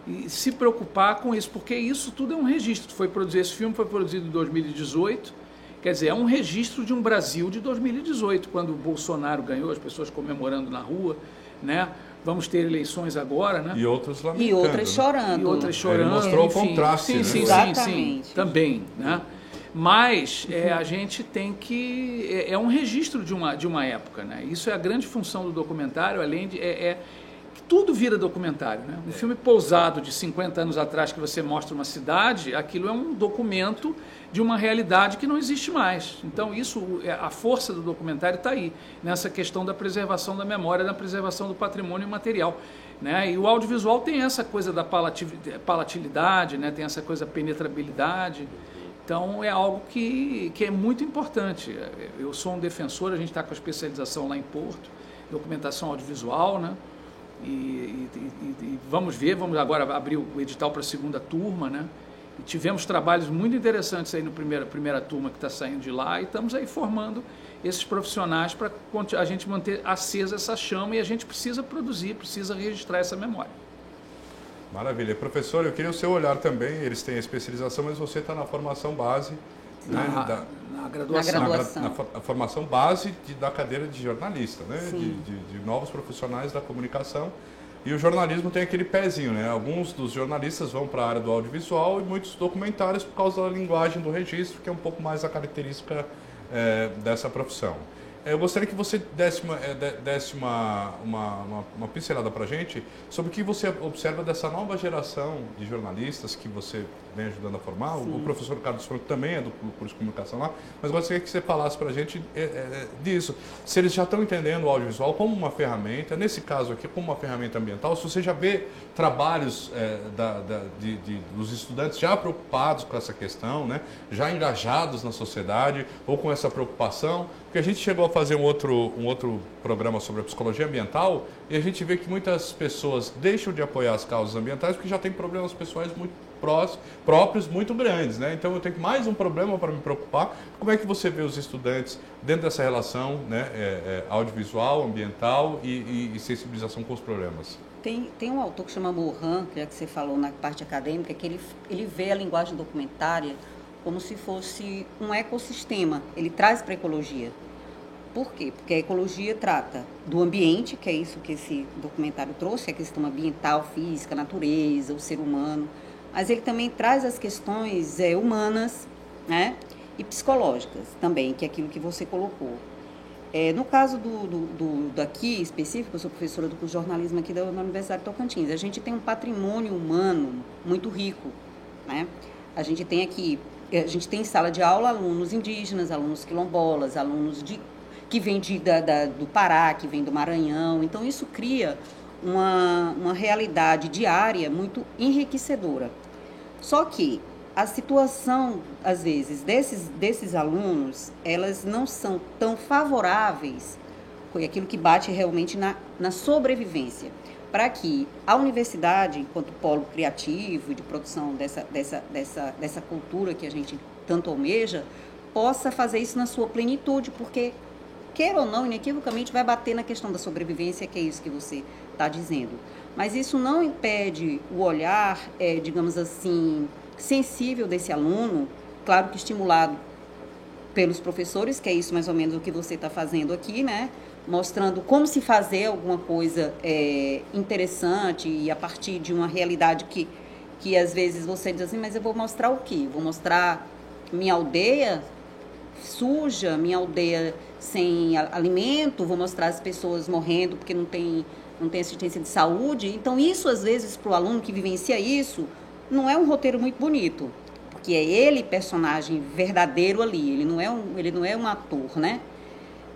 e se preocupar com isso, porque isso tudo é um registro. Foi produzido, esse filme foi produzido em 2018, quer dizer, é um registro de um Brasil de 2018, quando o Bolsonaro ganhou, as pessoas comemorando na rua, né? Vamos ter eleições agora, né? E outros lamentando. E outras né? chorando. E outras chorando. mostrou o enfim. contraste, Sim, né? sim, sim, Exatamente. sim, também, né? Mas é, a gente tem que é, é um registro de uma de uma época, né? Isso é a grande função do documentário, além de é, é tudo vira documentário, né? Um filme pousado de 50 anos atrás que você mostra uma cidade, aquilo é um documento de uma realidade que não existe mais. Então isso, é- a força do documentário está aí nessa questão da preservação da memória, da preservação do patrimônio material. Né? E o audiovisual tem essa coisa da palati- palatilidade, né? tem essa coisa da penetrabilidade. Então é algo que, que é muito importante. Eu sou um defensor, a gente está com a especialização lá em Porto, documentação audiovisual, né? E, e- e- e vamos ver, vamos agora abrir o edital para a segunda turma, né? E tivemos trabalhos muito interessantes aí no primeira primeira turma que está saindo de lá e estamos aí formando esses profissionais para a gente manter acesa essa chama e a gente precisa produzir, precisa registrar essa memória. Maravilha. Professor, eu queria o seu olhar também. Eles têm a especialização, mas você está na formação base. Na, né, da- na graduação. Na na, graduação. na formação base de- da cadeira de jornalista, né? De, de- de novos profissionais da comunicação. E o jornalismo tem aquele pezinho, né? Alguns dos jornalistas vão para a área do audiovisual e muitos documentários por causa da linguagem do registro, que é um pouco mais a característica eh, dessa profissão. Eh, Eu gostaria que você desse uma, de- desse uma, uma, uma, uma pincelada para a gente sobre o que você observa dessa nova geração de jornalistas que você vem ajudando a formar. O, o professor Carlos Franco também é do curso de comunicação lá, mas gostaria que você falasse para a gente eh, disso. Se eles já estão entendendo o audiovisual como uma ferramenta, nesse caso aqui, como uma ferramenta ambiental, se você já vê trabalhos eh, da- da- de- de- dos estudantes já preocupados com essa questão, né? já engajados na sociedade ou com essa preocupação, porque a gente chegou a fazer um outro, um outro programa sobre a psicologia ambiental e a gente vê que muitas pessoas deixam de apoiar as causas ambientais porque já têm problemas pessoais muito prós- próprios muito grandes, né? Então eu tenho mais um problema para me preocupar. Como é que você vê os estudantes dentro dessa relação, né, é, é, audiovisual, ambiental e, e- e sensibilização com os problemas? Tem, tem um autor que chama Morin, que é que você falou na parte acadêmica, que ele, ele vê a linguagem documentária como se fosse um ecossistema. Ele traz para a ecologia. Por quê? Porque a ecologia trata do ambiente, que é isso que esse documentário trouxe, a questão ambiental, física, natureza, o ser humano. Mas ele também traz as questões é, humanas né? e psicológicas também, que é aquilo que você colocou. É, no caso do, do, do, daqui específico, eu sou professora do curso de jornalismo aqui da, da Universidade de Tocantins. A gente tem um patrimônio humano muito rico. Né? A gente tem aqui, a gente tem em sala de aula alunos indígenas, alunos quilombolas, alunos de, que vêm de, da, da, do Pará, que vêm do Maranhão. Então, isso cria uma, uma realidade diária muito enriquecedora. Só que a situação, às vezes, desses, desses alunos, elas não são tão favoráveis, foi aquilo que bate realmente na, na sobrevivência, para que a universidade, enquanto polo criativo de produção dessa, dessa, dessa, dessa cultura que a gente tanto almeja, possa fazer isso na sua plenitude, porque, queira ou não, inequivocamente vai bater na questão da sobrevivência, que é isso que você está dizendo. Mas isso não impede o olhar, é, digamos assim, sensível desse aluno, claro que estimulado pelos professores, que é isso mais ou menos o que você está fazendo aqui, né? Mostrando como se fazer alguma coisa é, interessante e a partir de uma realidade que, que às vezes você diz assim, mas eu vou mostrar o quê? Vou mostrar minha aldeia suja, minha aldeia sem alimento, vou mostrar as pessoas morrendo porque não tem, não tem assistência de saúde. Então, isso às vezes para o aluno que vivencia isso, não é um roteiro muito bonito, porque é ele personagem verdadeiro ali, ele não é um, ele não é um ator, né?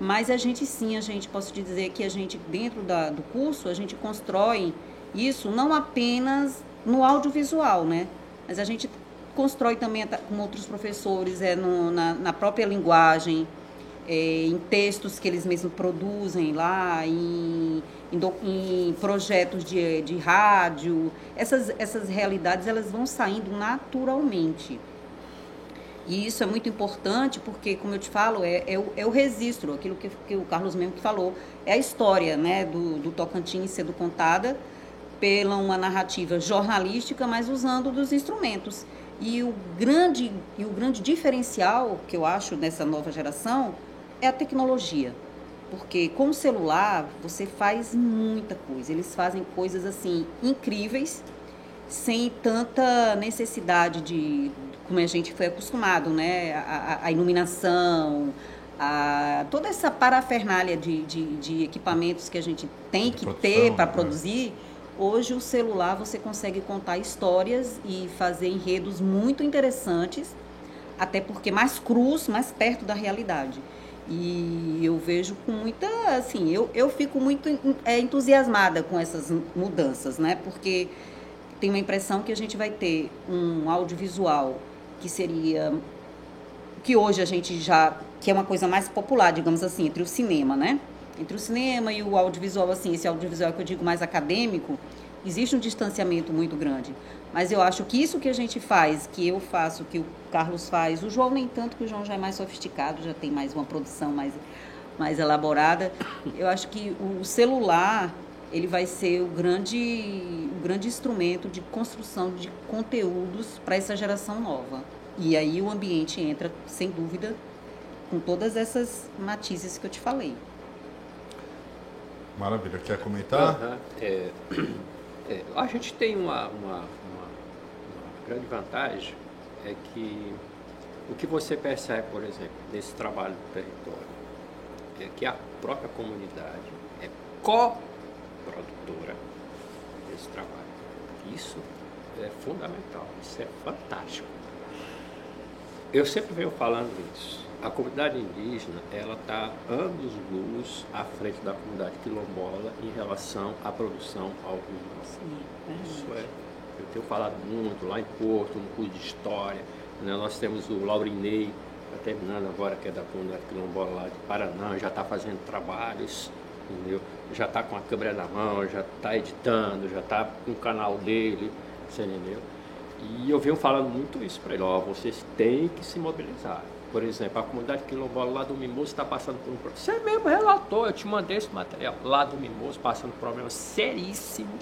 Mas a gente sim, a gente posso te dizer que a gente dentro da, do curso a gente constrói isso não apenas no audiovisual, né? Mas a gente constrói também com outros professores é no, na, na própria linguagem, é, em textos que eles mesmos produzem lá, em, em, do, em projetos de, de rádio. Essas, essas realidades elas vão saindo naturalmente. E isso é muito importante porque, como eu te falo, é, é, o, é o registro, aquilo que, que, o Carlos mesmo que falou, é a história né, do, do Tocantins sendo contada pela uma narrativa jornalística, mas usando dos instrumentos. E o grande, e o grande diferencial que eu acho nessa nova geração é a tecnologia. Porque com o celular você faz muita coisa. Eles fazem coisas assim incríveis, sem tanta necessidade de, como a gente foi acostumado, né? A, a iluminação, a, toda essa parafernália de, de, de, equipamentos que a gente tem que produção, ter para né? produzir. Hoje o celular você consegue contar histórias e fazer enredos muito interessantes, até porque mais cruz, mais perto da realidade. E eu vejo com muita, assim, eu, eu fico muito é, entusiasmada com essas mudanças, né? Porque tenho a impressão que a gente vai ter um audiovisual que seria que hoje a gente já que é uma coisa mais popular, digamos assim, entre o cinema, né? Entre o cinema e o audiovisual, assim, esse audiovisual que eu digo mais acadêmico, existe um distanciamento muito grande. Mas eu acho que isso que a gente faz, que eu faço, que o Carlos faz, o João nem tanto, que o João já é mais sofisticado, já tem mais uma produção mais, mais elaborada. Eu acho que o celular ele vai ser o grande, o grande instrumento de construção de conteúdos para essa geração nova. E aí o ambiente entra, sem dúvida, com todas essas matizes que eu te falei. Maravilha. Quer comentar? Uhum. É, é, a gente tem uma, uma grande vantagem é que o que você percebe, por exemplo, nesse trabalho do território, é que a própria comunidade é co-produtora desse trabalho. Isso é fundamental, isso é fantástico. Eu sempre venho falando isso. A comunidade indígena, ela está anos luz à frente da comunidade quilombola em relação à produção audiovisual. Sim, é isso é eu tenho falado muito lá em Porto, no curso de História. Né? Nós temos o Laurinei, está terminando agora, que é da comunidade quilombola lá de Paraná, já está fazendo trabalhos, entendeu? já está com a câmera na mão, já está editando, já está com o canal dele, você entendeu? E eu venho falando muito isso para ele, ó, vocês têm que se mobilizar. Por exemplo, a comunidade quilombola lá do Mimoso está passando por um problema. Você mesmo relatou, eu te mandei esse material. Lá do Mimoso passando por um problema seríssimo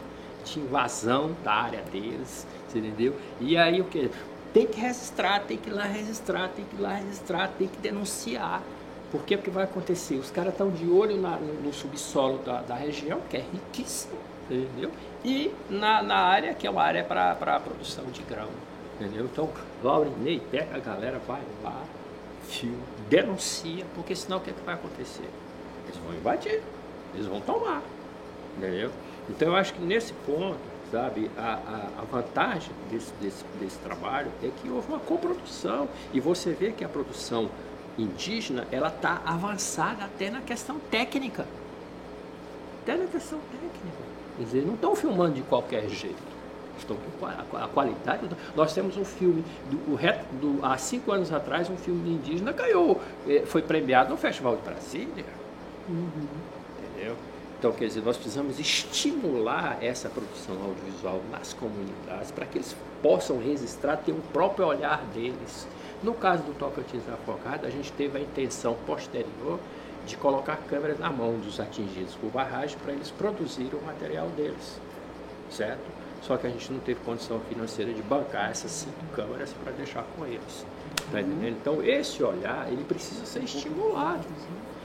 de invasão da área deles, entendeu? E aí o que? Tem que registrar, tem que ir lá registrar, tem que ir lá registrar, tem que denunciar. Por que? Porque vai acontecer? Os caras estão de olho na, no, subsolo da, da, região, que é riquíssimo, entendeu? E na, na área, que é uma área para produção de grão, entendeu? Então, Laurinei, pega a galera, vai lá, fio, denuncia, porque senão o que, é que vai acontecer? Eles vão invadir, eles vão tomar, entendeu? Então, eu acho que nesse ponto, sabe, a, a, a vantagem desse, desse, desse trabalho é que houve uma coprodução, e você vê que a produção indígena, ela está avançada até na questão técnica. Até na questão técnica. Quer dizer, não estão filmando de qualquer jeito. Estão com a, qualidade. Nós temos um filme, do, do, há cinco anos atrás, um filme de indígena ganhou, eh, foi premiado no Festival de Brasília. Uhum. Entendeu? Então, quer dizer, nós precisamos estimular essa produção audiovisual nas comunidades para que eles possam registrar, ter um próprio olhar deles no caso do Tocantins Afogado, a gente teve a intenção posterior de colocar câmeras na mão dos atingidos por barragem para eles produzirem o material deles, certo? Só que a gente não teve condição financeira de bancar essas cinco câmeras para deixar com eles. Tá entendendo? Então, esse olhar, ele precisa ser estimulado.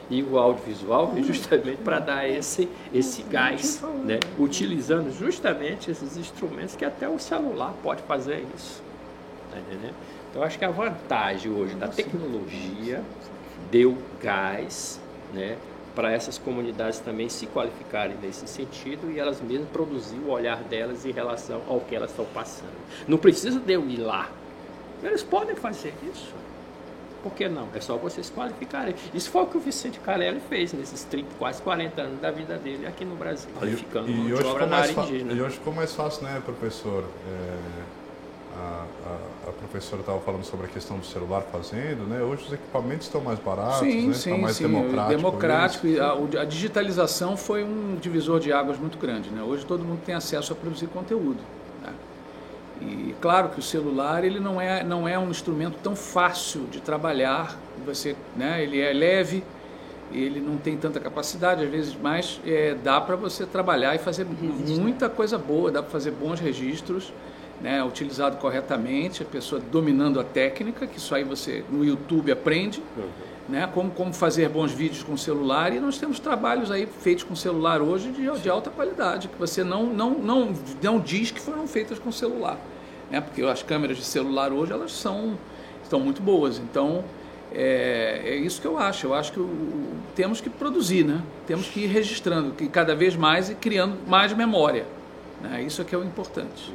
E o audiovisual é justamente para dar esse, esse gás, né? utilizando justamente esses instrumentos que até o celular pode fazer isso. Tá entendendo? Então, acho que a vantagem hoje da tecnologia deu gás né, para essas comunidades também se qualificarem nesse sentido e elas mesmas produzir o olhar delas em relação ao que elas estão passando. Não precisa de eu ir lá. Eles podem fazer isso. Por que não? É só vocês qualificarem. Isso foi o que o Vicente Carelli fez nesses 30, quase 40 anos da vida dele aqui no Brasil, qualificando e, e hoje obra na área indígena. E hoje ficou mais fácil, né, professor? É a, a, professora estava falando sobre a questão do celular fazendo, né? Hoje os equipamentos estão mais baratos, sim, né? sim, estão mais sim. democráticos. Democrático. A, a, digitalização foi um divisor de águas muito grande, né? Hoje todo mundo tem acesso a produzir conteúdo. Né? E claro que o celular ele não é, não é um instrumento tão fácil de trabalhar. Você, né? Ele é leve, ele não tem tanta capacidade às vezes, mas é, dá para você trabalhar e fazer muita coisa boa, dá para fazer bons registros né, utilizado corretamente, a pessoa dominando a técnica, que isso aí você no YouTube aprende, uhum. né, como, como fazer bons vídeos com celular, e nós temos trabalhos aí feitos com celular hoje de, de alta qualidade, que você não, não, não, não diz que foram feitas com celular, né, porque as câmeras de celular hoje elas são, estão muito boas, então é, é isso que eu acho, eu acho que o, o, temos que produzir, né, temos que ir registrando, que cada vez mais e criando mais memória, né, isso é que é o importante.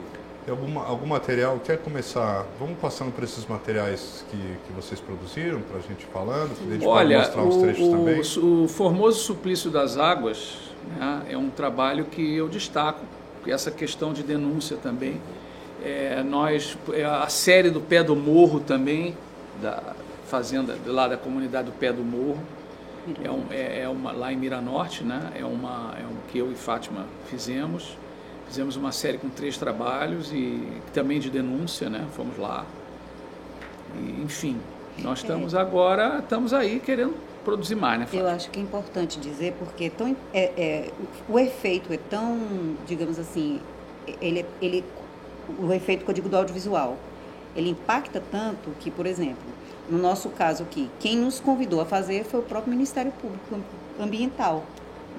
Alguma, algum material? Quer começar? Vamos passando por esses materiais que, que vocês produziram para a gente falando, para a gente Olha, mostrar uns trechos o, também. O Formoso Suplício das Águas né, é um trabalho que eu destaco, essa questão de denúncia também. É, nós, é a série do Pé do Morro também, da fazenda lá da comunidade do Pé do Morro, é, um, é, é uma, lá em Miranorte, né? é, uma, é um que eu e Fátima fizemos. Fizemos uma série com três trabalhos e também de denúncia, né? Fomos lá. E, enfim, nós é. estamos é. agora, estamos aí querendo produzir mais, né? Eu acho que é importante dizer porque é tão, é, é, o efeito é tão, digamos assim, ele, ele, o efeito que eu digo do audiovisual, ele impacta tanto que, por exemplo, no nosso caso aqui, quem nos convidou a fazer foi o próprio Ministério Público Ambiental,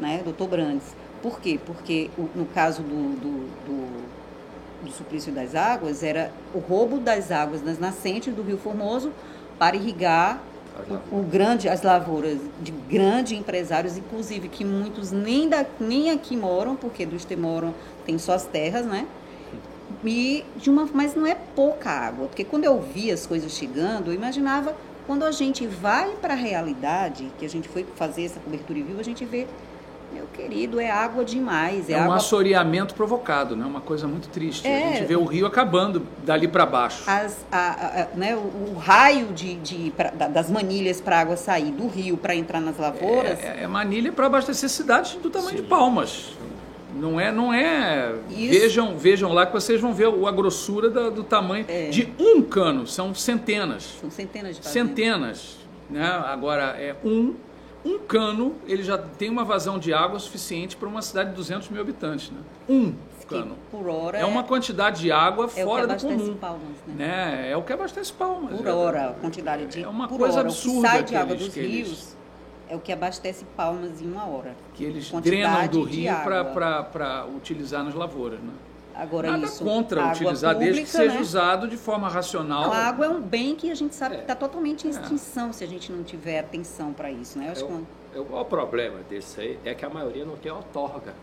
né, doutor Brandes. Por quê? Porque no caso do, do, do, do suplício das águas, era o roubo das águas nas nascentes do Rio Formoso para irrigar o, o, grande, as lavouras de grandes empresários, inclusive que muitos nem, da, nem aqui moram, porque dos que moram tem só as terras, né? E de uma, mas não é pouca água, porque quando eu vi as coisas chegando, eu imaginava quando a gente vai para a realidade, que a gente foi fazer essa cobertura e viu, a gente vê meu querido, é água demais. É, é um assoreamento provocado, né? uma coisa muito triste. É, a gente vê o rio acabando dali para baixo. As, a, a, né, o, o, raio de, de pra, das manilhas para a água sair do rio para entrar nas lavouras. É, é, é manilha para abastecer cidades do tamanho Sim. de Palmas. Não é, não é. Vejam, vejam lá que vocês vão ver a grossura da, do tamanho é. de um cano. São centenas. São centenas de fazendas. Centenas. Né? Agora é um um cano ele já tem uma vazão de água suficiente para uma cidade de 200 mil habitantes, né? Um cano. Por hora É uma quantidade de água é o fora que do abastece comum. Palmas, né? Né? É o que abastece Palmas. Por é. hora, a quantidade de É uma coisa hora, absurda O que sai de água eles- dos que eles- rios é o que abastece Palmas em uma hora. Que eles drenam do rio para utilizar nas lavouras. Né? Agora Nada isso, contra utilizar, desde que pública, seja né? usado de forma racional. Não, a água é um bem que a gente sabe É. que está totalmente em extinção se a gente não tiver atenção para isso, né? Eu acho É que o, é o problema desse aí é que a maioria não tem outorga.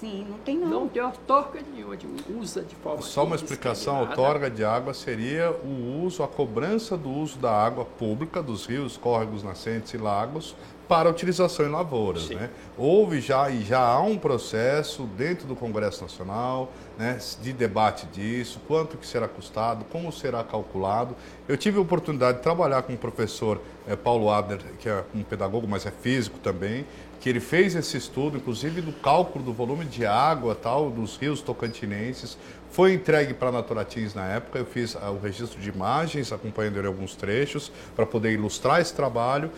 Sim, não tem não. Não tem outorga nenhuma, de- usa de forma Só uma explicação, a outorga de água seria o uso, a cobrança do uso da água pública, dos rios, córregos, nascentes e lagos, para utilização em lavouras. Sim. Né? Houve já e já há um processo dentro do Congresso Nacional né, de debate disso, quanto que será custado, como será calculado. Eu tive a oportunidade de trabalhar com o professor eh, Paulo Adler, que é um pedagogo, mas é físico também, que ele fez esse estudo, inclusive do cálculo do volume de água tal dos rios tocantinenses. Foi entregue para a Naturatins na época. Eu fiz ah, o registro de imagens, acompanhando ele alguns trechos, para poder ilustrar esse trabalho.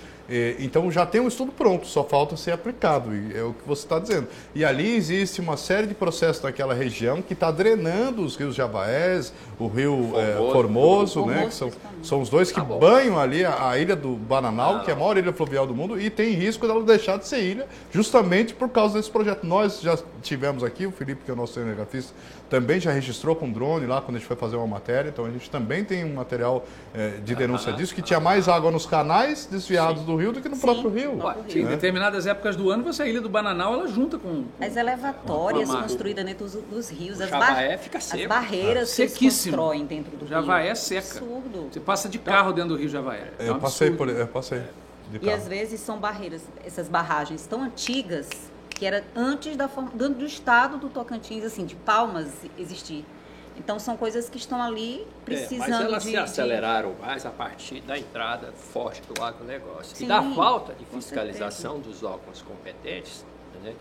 Então já tem um estudo pronto, só falta ser aplicado, é o que você está dizendo. E ali existe uma série de processos naquela região que está drenando os rios Javaés, o rio eh, Formoso. Formoso, né, que são, são os dois que Tá banham ali a, a ilha do Bananal, que é a maior ilha fluvial do mundo, e tem risco dela deixar de ser ilha, justamente por causa desse projeto. Nós já tivemos aqui, o Felipe, que é o nosso cinegrafista, também já registrou com drone lá quando a gente foi fazer uma matéria, então a gente também tem um material eh, de denúncia disso, que tinha mais água nos canais desviados do rio do que no Sim. próprio rio. No próprio Em determinadas épocas do ano, você a ilha do Bananal, ela junta com. As elevatórias Com construídas dentro dos, dos rios, O as, Javaé bar- fica as seco. barreiras que eles Sequíssimo. constroem dentro do Javaé rio. é seca. Absurdo. Você passa de carro dentro do Rio Javaé. É um Eu passei por, eu passei de E carro. às vezes são barreiras, essas barragens tão antigas que era antes da do do estado do Tocantins, assim, de Palmas existir. Então são coisas que estão ali É, precisando mas elas de, se de- aceleraram mais a partir da entrada forte do agronegócio. Sim, e da falta de fiscalização dos órgãos competentes, né,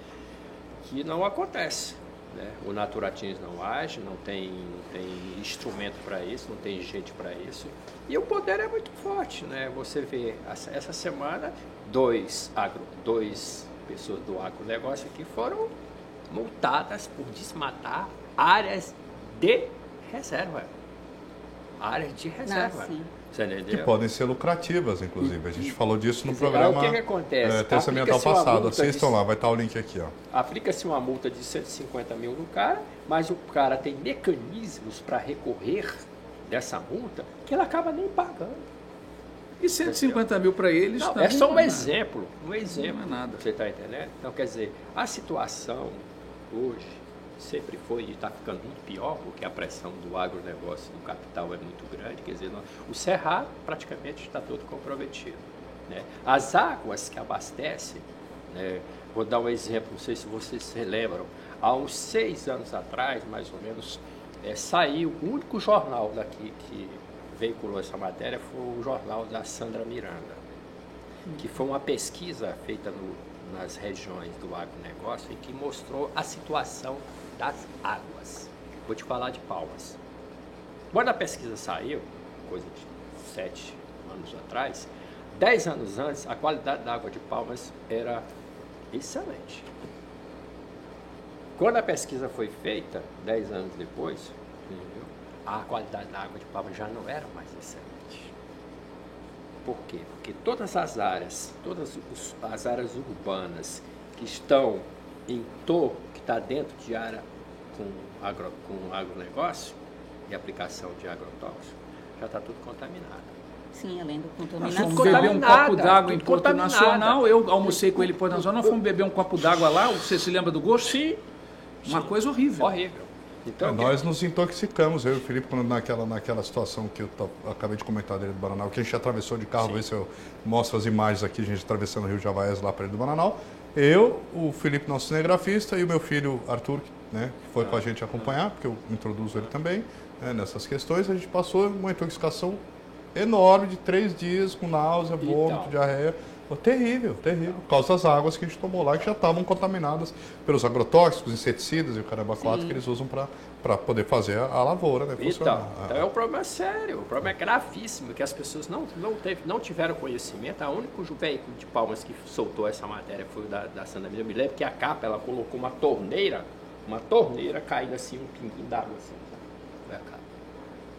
que não acontece. Né? O Naturatins não age, não tem, não tem instrumento para isso, não tem gente para isso. E o poder é muito forte. Né? Você vê, essa, essa semana, dois, agro, dois pessoas do agronegócio aqui foram multadas por desmatar áreas de reserva. Áreas de reserva. Ah, sim. Você Que podem ser lucrativas, inclusive. A gente falou disso no dizer, programa o que que acontece? eh, Terça Ambiental passado. Assistam de- lá, vai estar o link aqui. Ó. Aplica-se uma multa de 150 mil no cara, mas o cara tem mecanismos para recorrer dessa multa que ele acaba nem pagando. E 150 mil para eles. Não, é só um nada. exemplo, um exemplo. Não é nada. Você está entendendo? Então, quer dizer, a situação hoje sempre foi e está ficando muito pior, porque a pressão do agronegócio do capital é muito grande. Quer dizer, o Cerrado praticamente está todo comprometido. né? As águas que abastecem, né? vou dar um exemplo, não sei se vocês se lembram, há uns seis anos atrás, mais ou menos, eh, saiu o único jornal daqui que veiculou essa matéria foi o jornal da Sandra Miranda que foi uma pesquisa feita no- nas regiões do agronegócio e que mostrou a situação das águas. Vou te falar de Palmas. Quando a pesquisa saiu, coisa de sete anos atrás, dez anos antes, a qualidade da água de Palmas era excelente. Quando a pesquisa foi feita, dez anos depois? A qualidade da água de Palmas já não era mais excelente. Por quê? Porque todas as áreas, todas as áreas urbanas que estão em torno, que está dentro de área com, agro, com agronegócio e aplicação de agrotóxicos, já está tudo contaminado. Sim, além do Nós contaminação. fomos beber um copo d'água em Porto. Nacional. Eu almocei com ele em Porto Nacional. Nós fomos beber um copo d'água lá. Você se lembra do gosto? Sim. Uma Sim. coisa horrível. Horrível. Então, É, nós nos intoxicamos, eu e o Felipe, quando naquela, naquela situação que eu acabei de comentar dele do Bananal, que a gente atravessou de carro, ver se eu mostro as imagens aqui, a gente atravessando o Rio Javaés lá para ele do Bananal. Eu, o Felipe, nosso cinegrafista, e o meu filho Arthur, né, que foi com a gente acompanhar, porque eu introduzo ele também né, nessas questões, a gente passou uma intoxicação enorme de três dias com náusea, vômito, diarreia. Terrível, terrível. Por causa das águas que a gente tomou lá, que já estavam contaminadas pelos agrotóxicos, inseticidas e o caramba quatro que eles usam para poder fazer a, a lavoura, né? Então, então é um problema sério, o problema é gravíssimo, que as pessoas não, não, teve, não tiveram conhecimento. A única veículo de Palmas que soltou essa matéria foi o da, da Sandra. Eu me lembro que a capa, ela colocou uma torneira, uma torneira caindo assim, um pinguinho d'água assim, Foi a capa.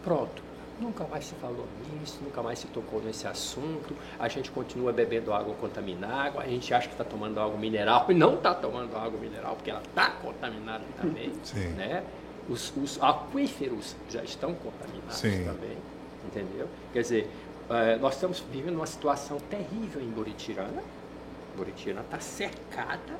Pronto Nunca mais se falou nisso, nunca mais se tocou nesse assunto. A gente continua bebendo água contaminada, a gente acha que está tomando água mineral e não está tomando água mineral porque ela está contaminada também. Sim. Né? Os, os, aquíferos já estão contaminados Sim. também, entendeu? Quer dizer, eh, nós estamos vivendo uma situação terrível em Buritirana. Buritirana está cercada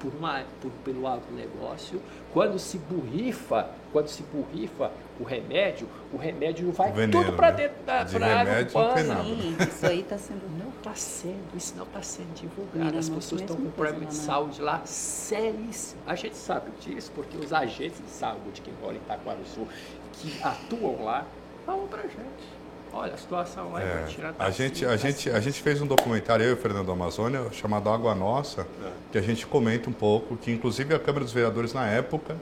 por uma, por, pelo agronegócio. Quando se borrifa, quando se borrifa o remédio, o remédio vai Veneno, tudo para né? dentro da de pra água urbana. Sim, isso aí está sendo. Não está sendo, isso não está sendo divulgado. As pessoas estão com problemas de saúde lá sérios. A gente sabe disso porque os agentes de saúde que moram em Sul, que atuam lá, falam para a gente. Olha, a situação lá é, tirar a gente, a gente A gente fez um documentário, eu e o Fernando Amazônia, chamado Água Nossa, é. que a gente comenta um pouco, que inclusive a Câmara dos Vereadores na época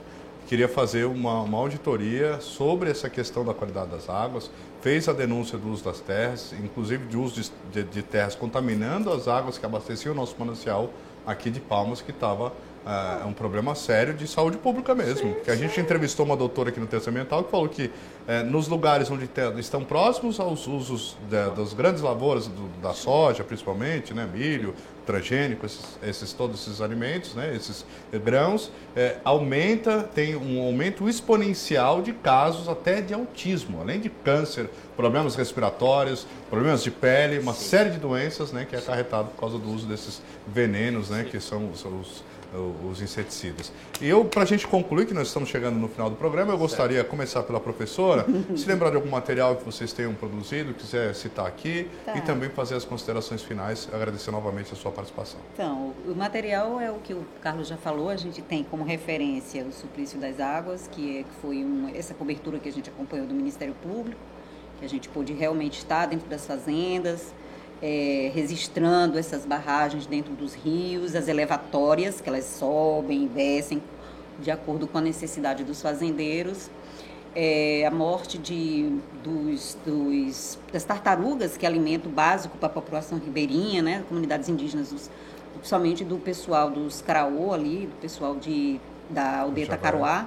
queria fazer uma, uma auditoria sobre essa questão da qualidade das águas, fez a denúncia do uso das terras, inclusive de uso de, de, de terras contaminando as águas que abasteciam o nosso manancial aqui de Palmas, que estava é, é um problema sério de saúde pública mesmo. Sim, que a gente entrevistou uma doutora aqui no Terça Ambiental que falou que é, nos lugares onde te, estão próximos aos usos das grandes lavouras, do, da soja principalmente, né, milho, transgênico, esses, esses, todos esses alimentos, né, esses grãos, é, aumenta, tem um aumento exponencial de casos até de autismo, além de câncer, problemas respiratórios, problemas de pele, uma Sim. série de doenças né, que é acarretado por causa do uso desses venenos, né, que são, são os os inseticidas. E eu, para a gente concluir, que nós estamos chegando no final do programa, eu gostaria de começar pela professora, se lembrar de algum material que vocês tenham produzido, quiser citar aqui, tá. e também fazer as considerações finais, agradecer novamente a sua participação. Então, o material é o que o Carlos já falou, a gente tem como referência o Suplício das Águas, que, é, que foi uma, essa cobertura que a gente acompanhou do Ministério Público, que a gente pôde realmente estar dentro das fazendas, é, registrando essas barragens dentro dos rios, as elevatórias, que elas sobem e descem de acordo com a necessidade dos fazendeiros. É, a morte de, dos, dos, das tartarugas, que é alimento básico para a população ribeirinha, né, comunidades indígenas, dos, principalmente do pessoal dos Caraô ali, do pessoal de, da aldeia Tacaroá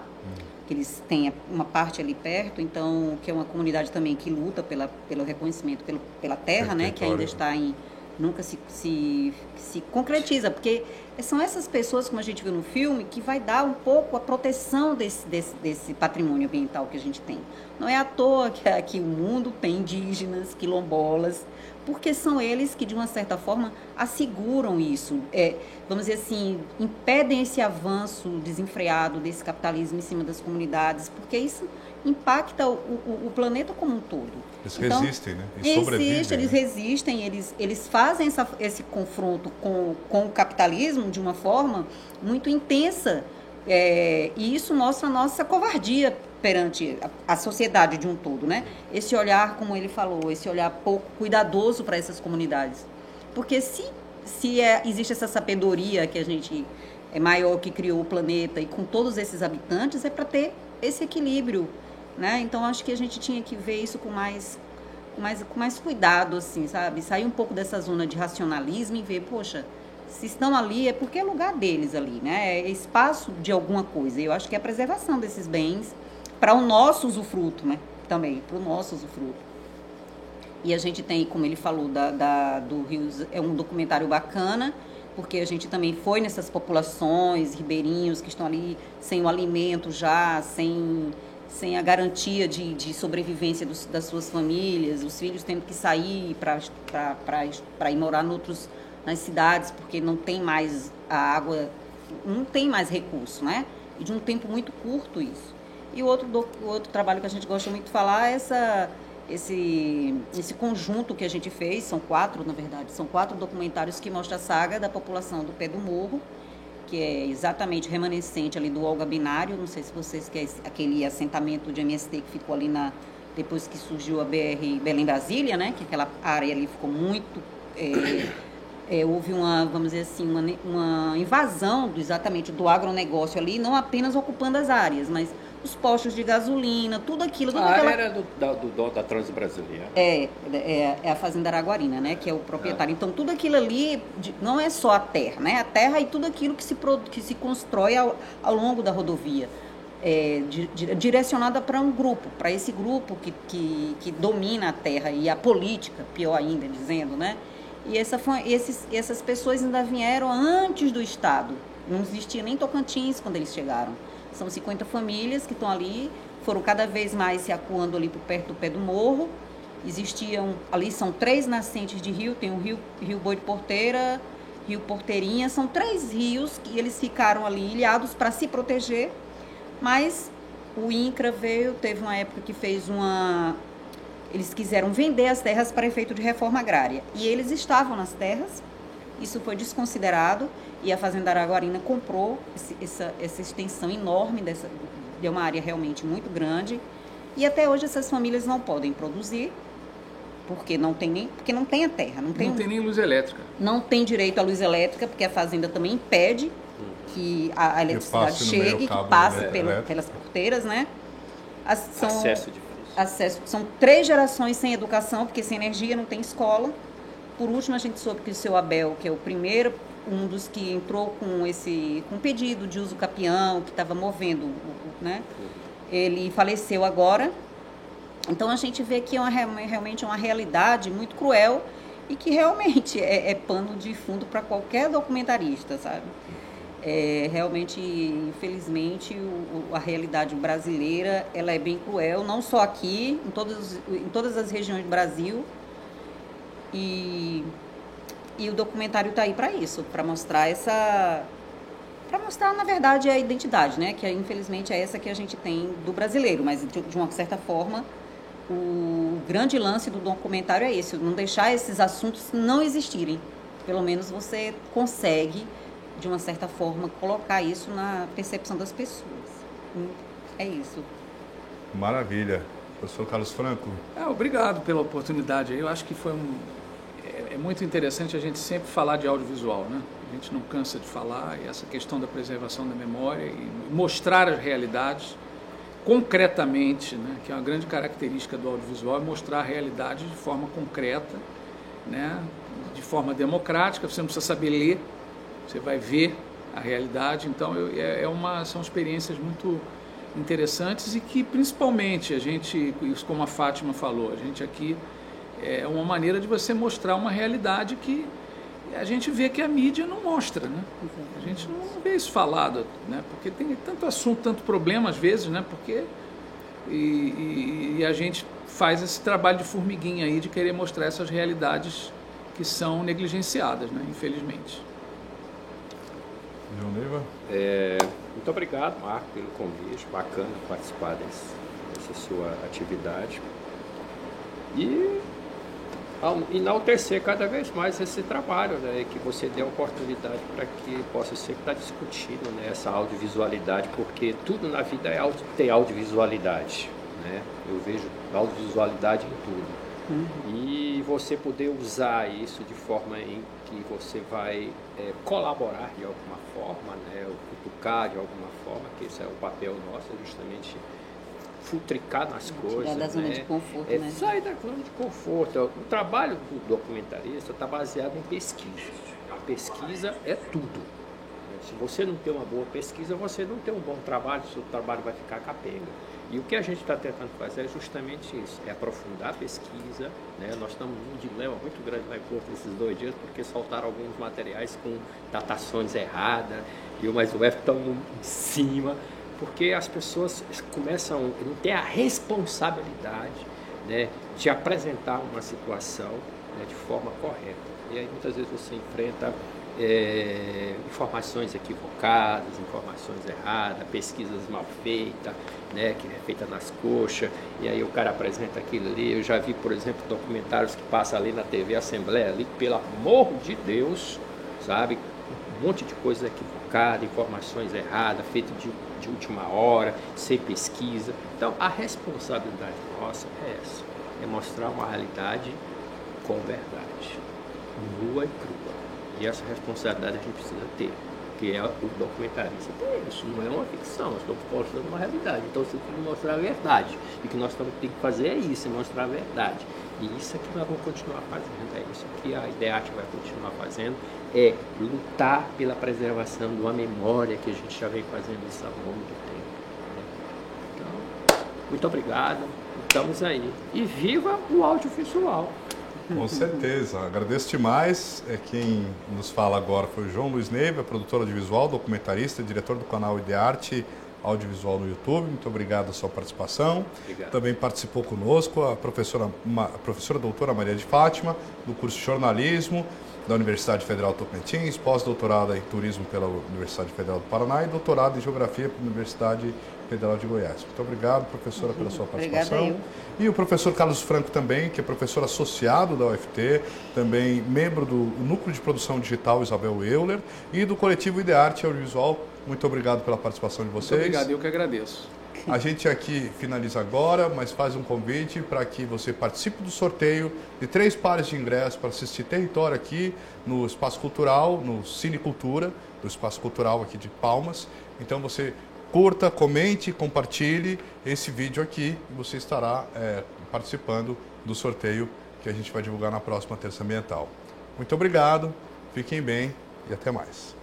que eles têm uma parte ali perto, então que é uma comunidade também que luta pela, pelo reconhecimento pelo, pela terra, né, que ainda está em nunca se, se, se concretiza, porque são essas pessoas, como a gente viu no filme, que vai dar um pouco a proteção desse, desse, desse patrimônio ambiental que a gente tem. Não é à toa que aqui o mundo tem indígenas, quilombolas, porque são eles que, de uma certa forma, asseguram isso. É, vamos dizer assim, impedem esse avanço desenfreado desse capitalismo em cima das comunidades, porque isso impacta o, o, o planeta como um todo. Eles então, resistem, né? Eles existem, eles né? resistem, eles, eles fazem essa, esse confronto com, com o capitalismo de uma forma muito intensa. É, e isso mostra a nossa covardia perante a, sociedade de um todo, né? Esse olhar, como ele falou, esse olhar pouco cuidadoso para essas comunidades. Porque se, se é, existe essa sabedoria que a gente é maior que criou o planeta e com todos esses habitantes, é para ter esse equilíbrio, né? Então acho que a gente tinha que ver isso com mais com mais, com mais cuidado, assim, sabe? Sair um pouco dessa zona de racionalismo e ver, poxa, se estão ali é porque é lugar deles ali, né? É espaço de alguma coisa. Eu acho que é a preservação desses bens para o nosso usufruto, né? Também, para o nosso usufruto. E a gente tem, como ele falou, da, da, do Rio, é um documentário bacana, porque a gente também foi nessas populações, ribeirinhos que estão ali sem o alimento já, sem, sem a garantia de, de sobrevivência dos, das suas famílias, os filhos tendo que sair para ir morar noutros, nas cidades, porque não tem mais a água, não tem mais recurso, né? E de um tempo muito curto isso. E o outro, do, o outro trabalho que a gente gosta muito de falar é essa, esse, esse conjunto que a gente fez, são quatro, na verdade, são quatro documentários que mostram a saga da população do Pé do Morro, que é exatamente remanescente ali do Olga Binário, não sei se vocês querem, aquele assentamento de MST que ficou ali na depois que surgiu a BR Belém Brasília, né, que aquela área ali ficou muito é, é, houve uma, vamos dizer assim, uma, uma invasão do, exatamente do agronegócio ali, não apenas ocupando as áreas, mas os postos de gasolina, tudo aquilo. Tudo a aquela... área era do, da, do da Transbrasileira. É, é, é, a Fazenda Araguarina, né, que é o proprietário. É. Então, tudo aquilo ali não é só a terra, né? A terra e tudo aquilo que se, que se constrói ao, ao longo da rodovia. É, di, direcionada para um grupo, para esse grupo que, que, que domina a terra e a política, pior ainda, dizendo, né? E essa foi, esses, essas pessoas ainda vieram antes do Estado. Não existia nem Tocantins quando eles chegaram. São 50 famílias que estão ali, foram cada vez mais se acuando ali por perto do pé do morro. Existiam, ali são três nascentes de rio, tem o rio, rio Boi de Porteira, Rio Porteirinha, são três rios que eles ficaram ali ilhados para se proteger, mas o INCRA veio, teve uma época que fez uma, eles quiseram vender as terras para efeito de reforma agrária. E eles estavam nas terras, isso foi desconsiderado e a Fazenda Araguarina comprou esse, essa, essa extensão enorme, dessa, de uma área realmente muito grande. E até hoje essas famílias não podem produzir, porque não tem nem, porque não tem a terra. Não tem, não tem nem luz elétrica. Não tem direito à luz elétrica, porque a fazenda também impede que a, a eletricidade chegue, que passe pela, pelas porteiras, né? As, são, Acesso de acesso. São três gerações sem educação, porque sem energia não tem escola. Por último, a gente soube que o seu Abel, que é o primeiro, um dos que entrou com esse com pedido de uso capião, que estava movendo, né? Ele faleceu agora. Então a gente vê que é uma, realmente é uma realidade muito cruel e que realmente é, é pano de fundo para qualquer documentarista, sabe? É, realmente, infelizmente, o, a realidade brasileira ela é bem cruel, não só aqui, em todas, em todas as regiões do Brasil. E, e o documentário está aí para isso, para mostrar essa. Para mostrar, na verdade, a identidade, né? Que infelizmente é essa que a gente tem do brasileiro, mas de, de uma certa forma, o grande lance do documentário é esse, não deixar esses assuntos não existirem. Pelo menos você consegue de uma certa forma, colocar isso na percepção das pessoas. É isso. Maravilha. Professor Carlos Franco. É, obrigado pela oportunidade. Eu acho que foi um. É, é, muito interessante a gente sempre falar de audiovisual, né? A gente não cansa de falar, e essa questão da preservação da memória e mostrar as realidades concretamente, né? que é uma grande característica do audiovisual, é mostrar a realidade de forma concreta, né? de forma democrática, você não precisa saber ler, você vai ver a realidade. Então, eu, é, é uma, são experiências muito interessantes e que, principalmente, a gente, como a Fátima falou, a gente aqui é uma maneira de você mostrar uma realidade que a gente vê que a mídia não mostra, né? A gente não vê isso falado, né? Porque tem tanto assunto, tanto problema às vezes, né? Porque e, e, e a gente faz esse trabalho de formiguinha aí de querer mostrar essas realidades que são negligenciadas, né? Infelizmente. João Neiva? É, muito obrigado, Marco, pelo convite. Bacana participar desse, dessa sua atividade. E enaltecer cada vez mais esse trabalho, né, que você dê oportunidade para que possa sempre estar discutindo né, essa audiovisualidade, porque tudo na vida é audio, tem audiovisualidade. Né? Eu vejo audiovisualidade em tudo. Uhum. E você poder usar isso de forma em que você vai é, colaborar de alguma forma, né, ou cutucar de alguma forma, que esse é o papel nosso, é justamente futricar nas coisas. Tirar da zona né? de conforto, é, né? Sair da zona de conforto. O trabalho do documentarista está baseado em pesquisa. A pesquisa é tudo. Se você não tem uma boa pesquisa, você não tem um bom trabalho, seu trabalho vai ficar capenga. E o que a gente está tentando fazer é justamente isso, é aprofundar a pesquisa. Né? Nós estamos num dilema muito grande lá em Porto esses dois dias, porque soltaram alguns materiais com datações erradas, e o mais o F estão em cima, porque as pessoas começam a não ter a responsabilidade né, de apresentar uma situação né, de forma correta. E aí muitas vezes você enfrenta é, informações equivocadas, informações erradas, pesquisas mal feitas, né, que é feita nas coxas, e aí o cara apresenta aquilo ali. Eu já vi, por exemplo, documentários que passam ali na TV Assembleia, ali, pelo amor de Deus, sabe? Um monte de coisas equivocadas, informações erradas, feitas de, de última hora, sem pesquisa. Então, a responsabilidade nossa é essa, é mostrar uma realidade com verdade, nua e crua. E essa responsabilidade a gente precisa ter porque é o documentarista tem isso, não é uma ficção, nós estamos postando uma realidade. Então você tem que mostrar a verdade. E o que nós temos que fazer é isso, é mostrar a verdade. E isso é que nós vamos continuar fazendo, é isso que a IDEAT vai continuar fazendo, é lutar pela preservação de uma memória que a gente já vem fazendo isso há muito tempo. Né? Então, muito obrigado, estamos aí. E viva o audiovisual! Com certeza. Agradeço demais. É, quem nos fala agora foi o João Luiz Neiva, produtor audiovisual, documentarista, diretor do canal Idearte Audiovisual no YouTube. Muito obrigado pela sua participação. Obrigado. Também participou conosco a professora, uma, a professora doutora Maria de Fátima, do curso de jornalismo da Universidade Federal Tocantins, pós-doutorado em turismo pela Universidade Federal do Paraná e doutorado em geografia pela Universidade Federal de Goiás. Muito obrigado, professora, pela sua participação. E o professor Carlos Franco também, que é professor associado da UFT, também membro do Núcleo de Produção Digital Isabel Euler e do coletivo Idearte Audiovisual. Muito obrigado pela participação de vocês. Muito obrigado, eu que agradeço. A gente aqui finaliza agora, mas faz um convite para que você participe do sorteio de três pares de ingressos para assistir Território aqui no Espaço Cultural, no Cine Cultura, do Espaço Cultural aqui de Palmas. Então você curta, comente, compartilhe esse vídeo aqui e você estará é, participando do sorteio que a gente vai divulgar na próxima Terça Ambiental. Muito obrigado, fiquem bem e até mais.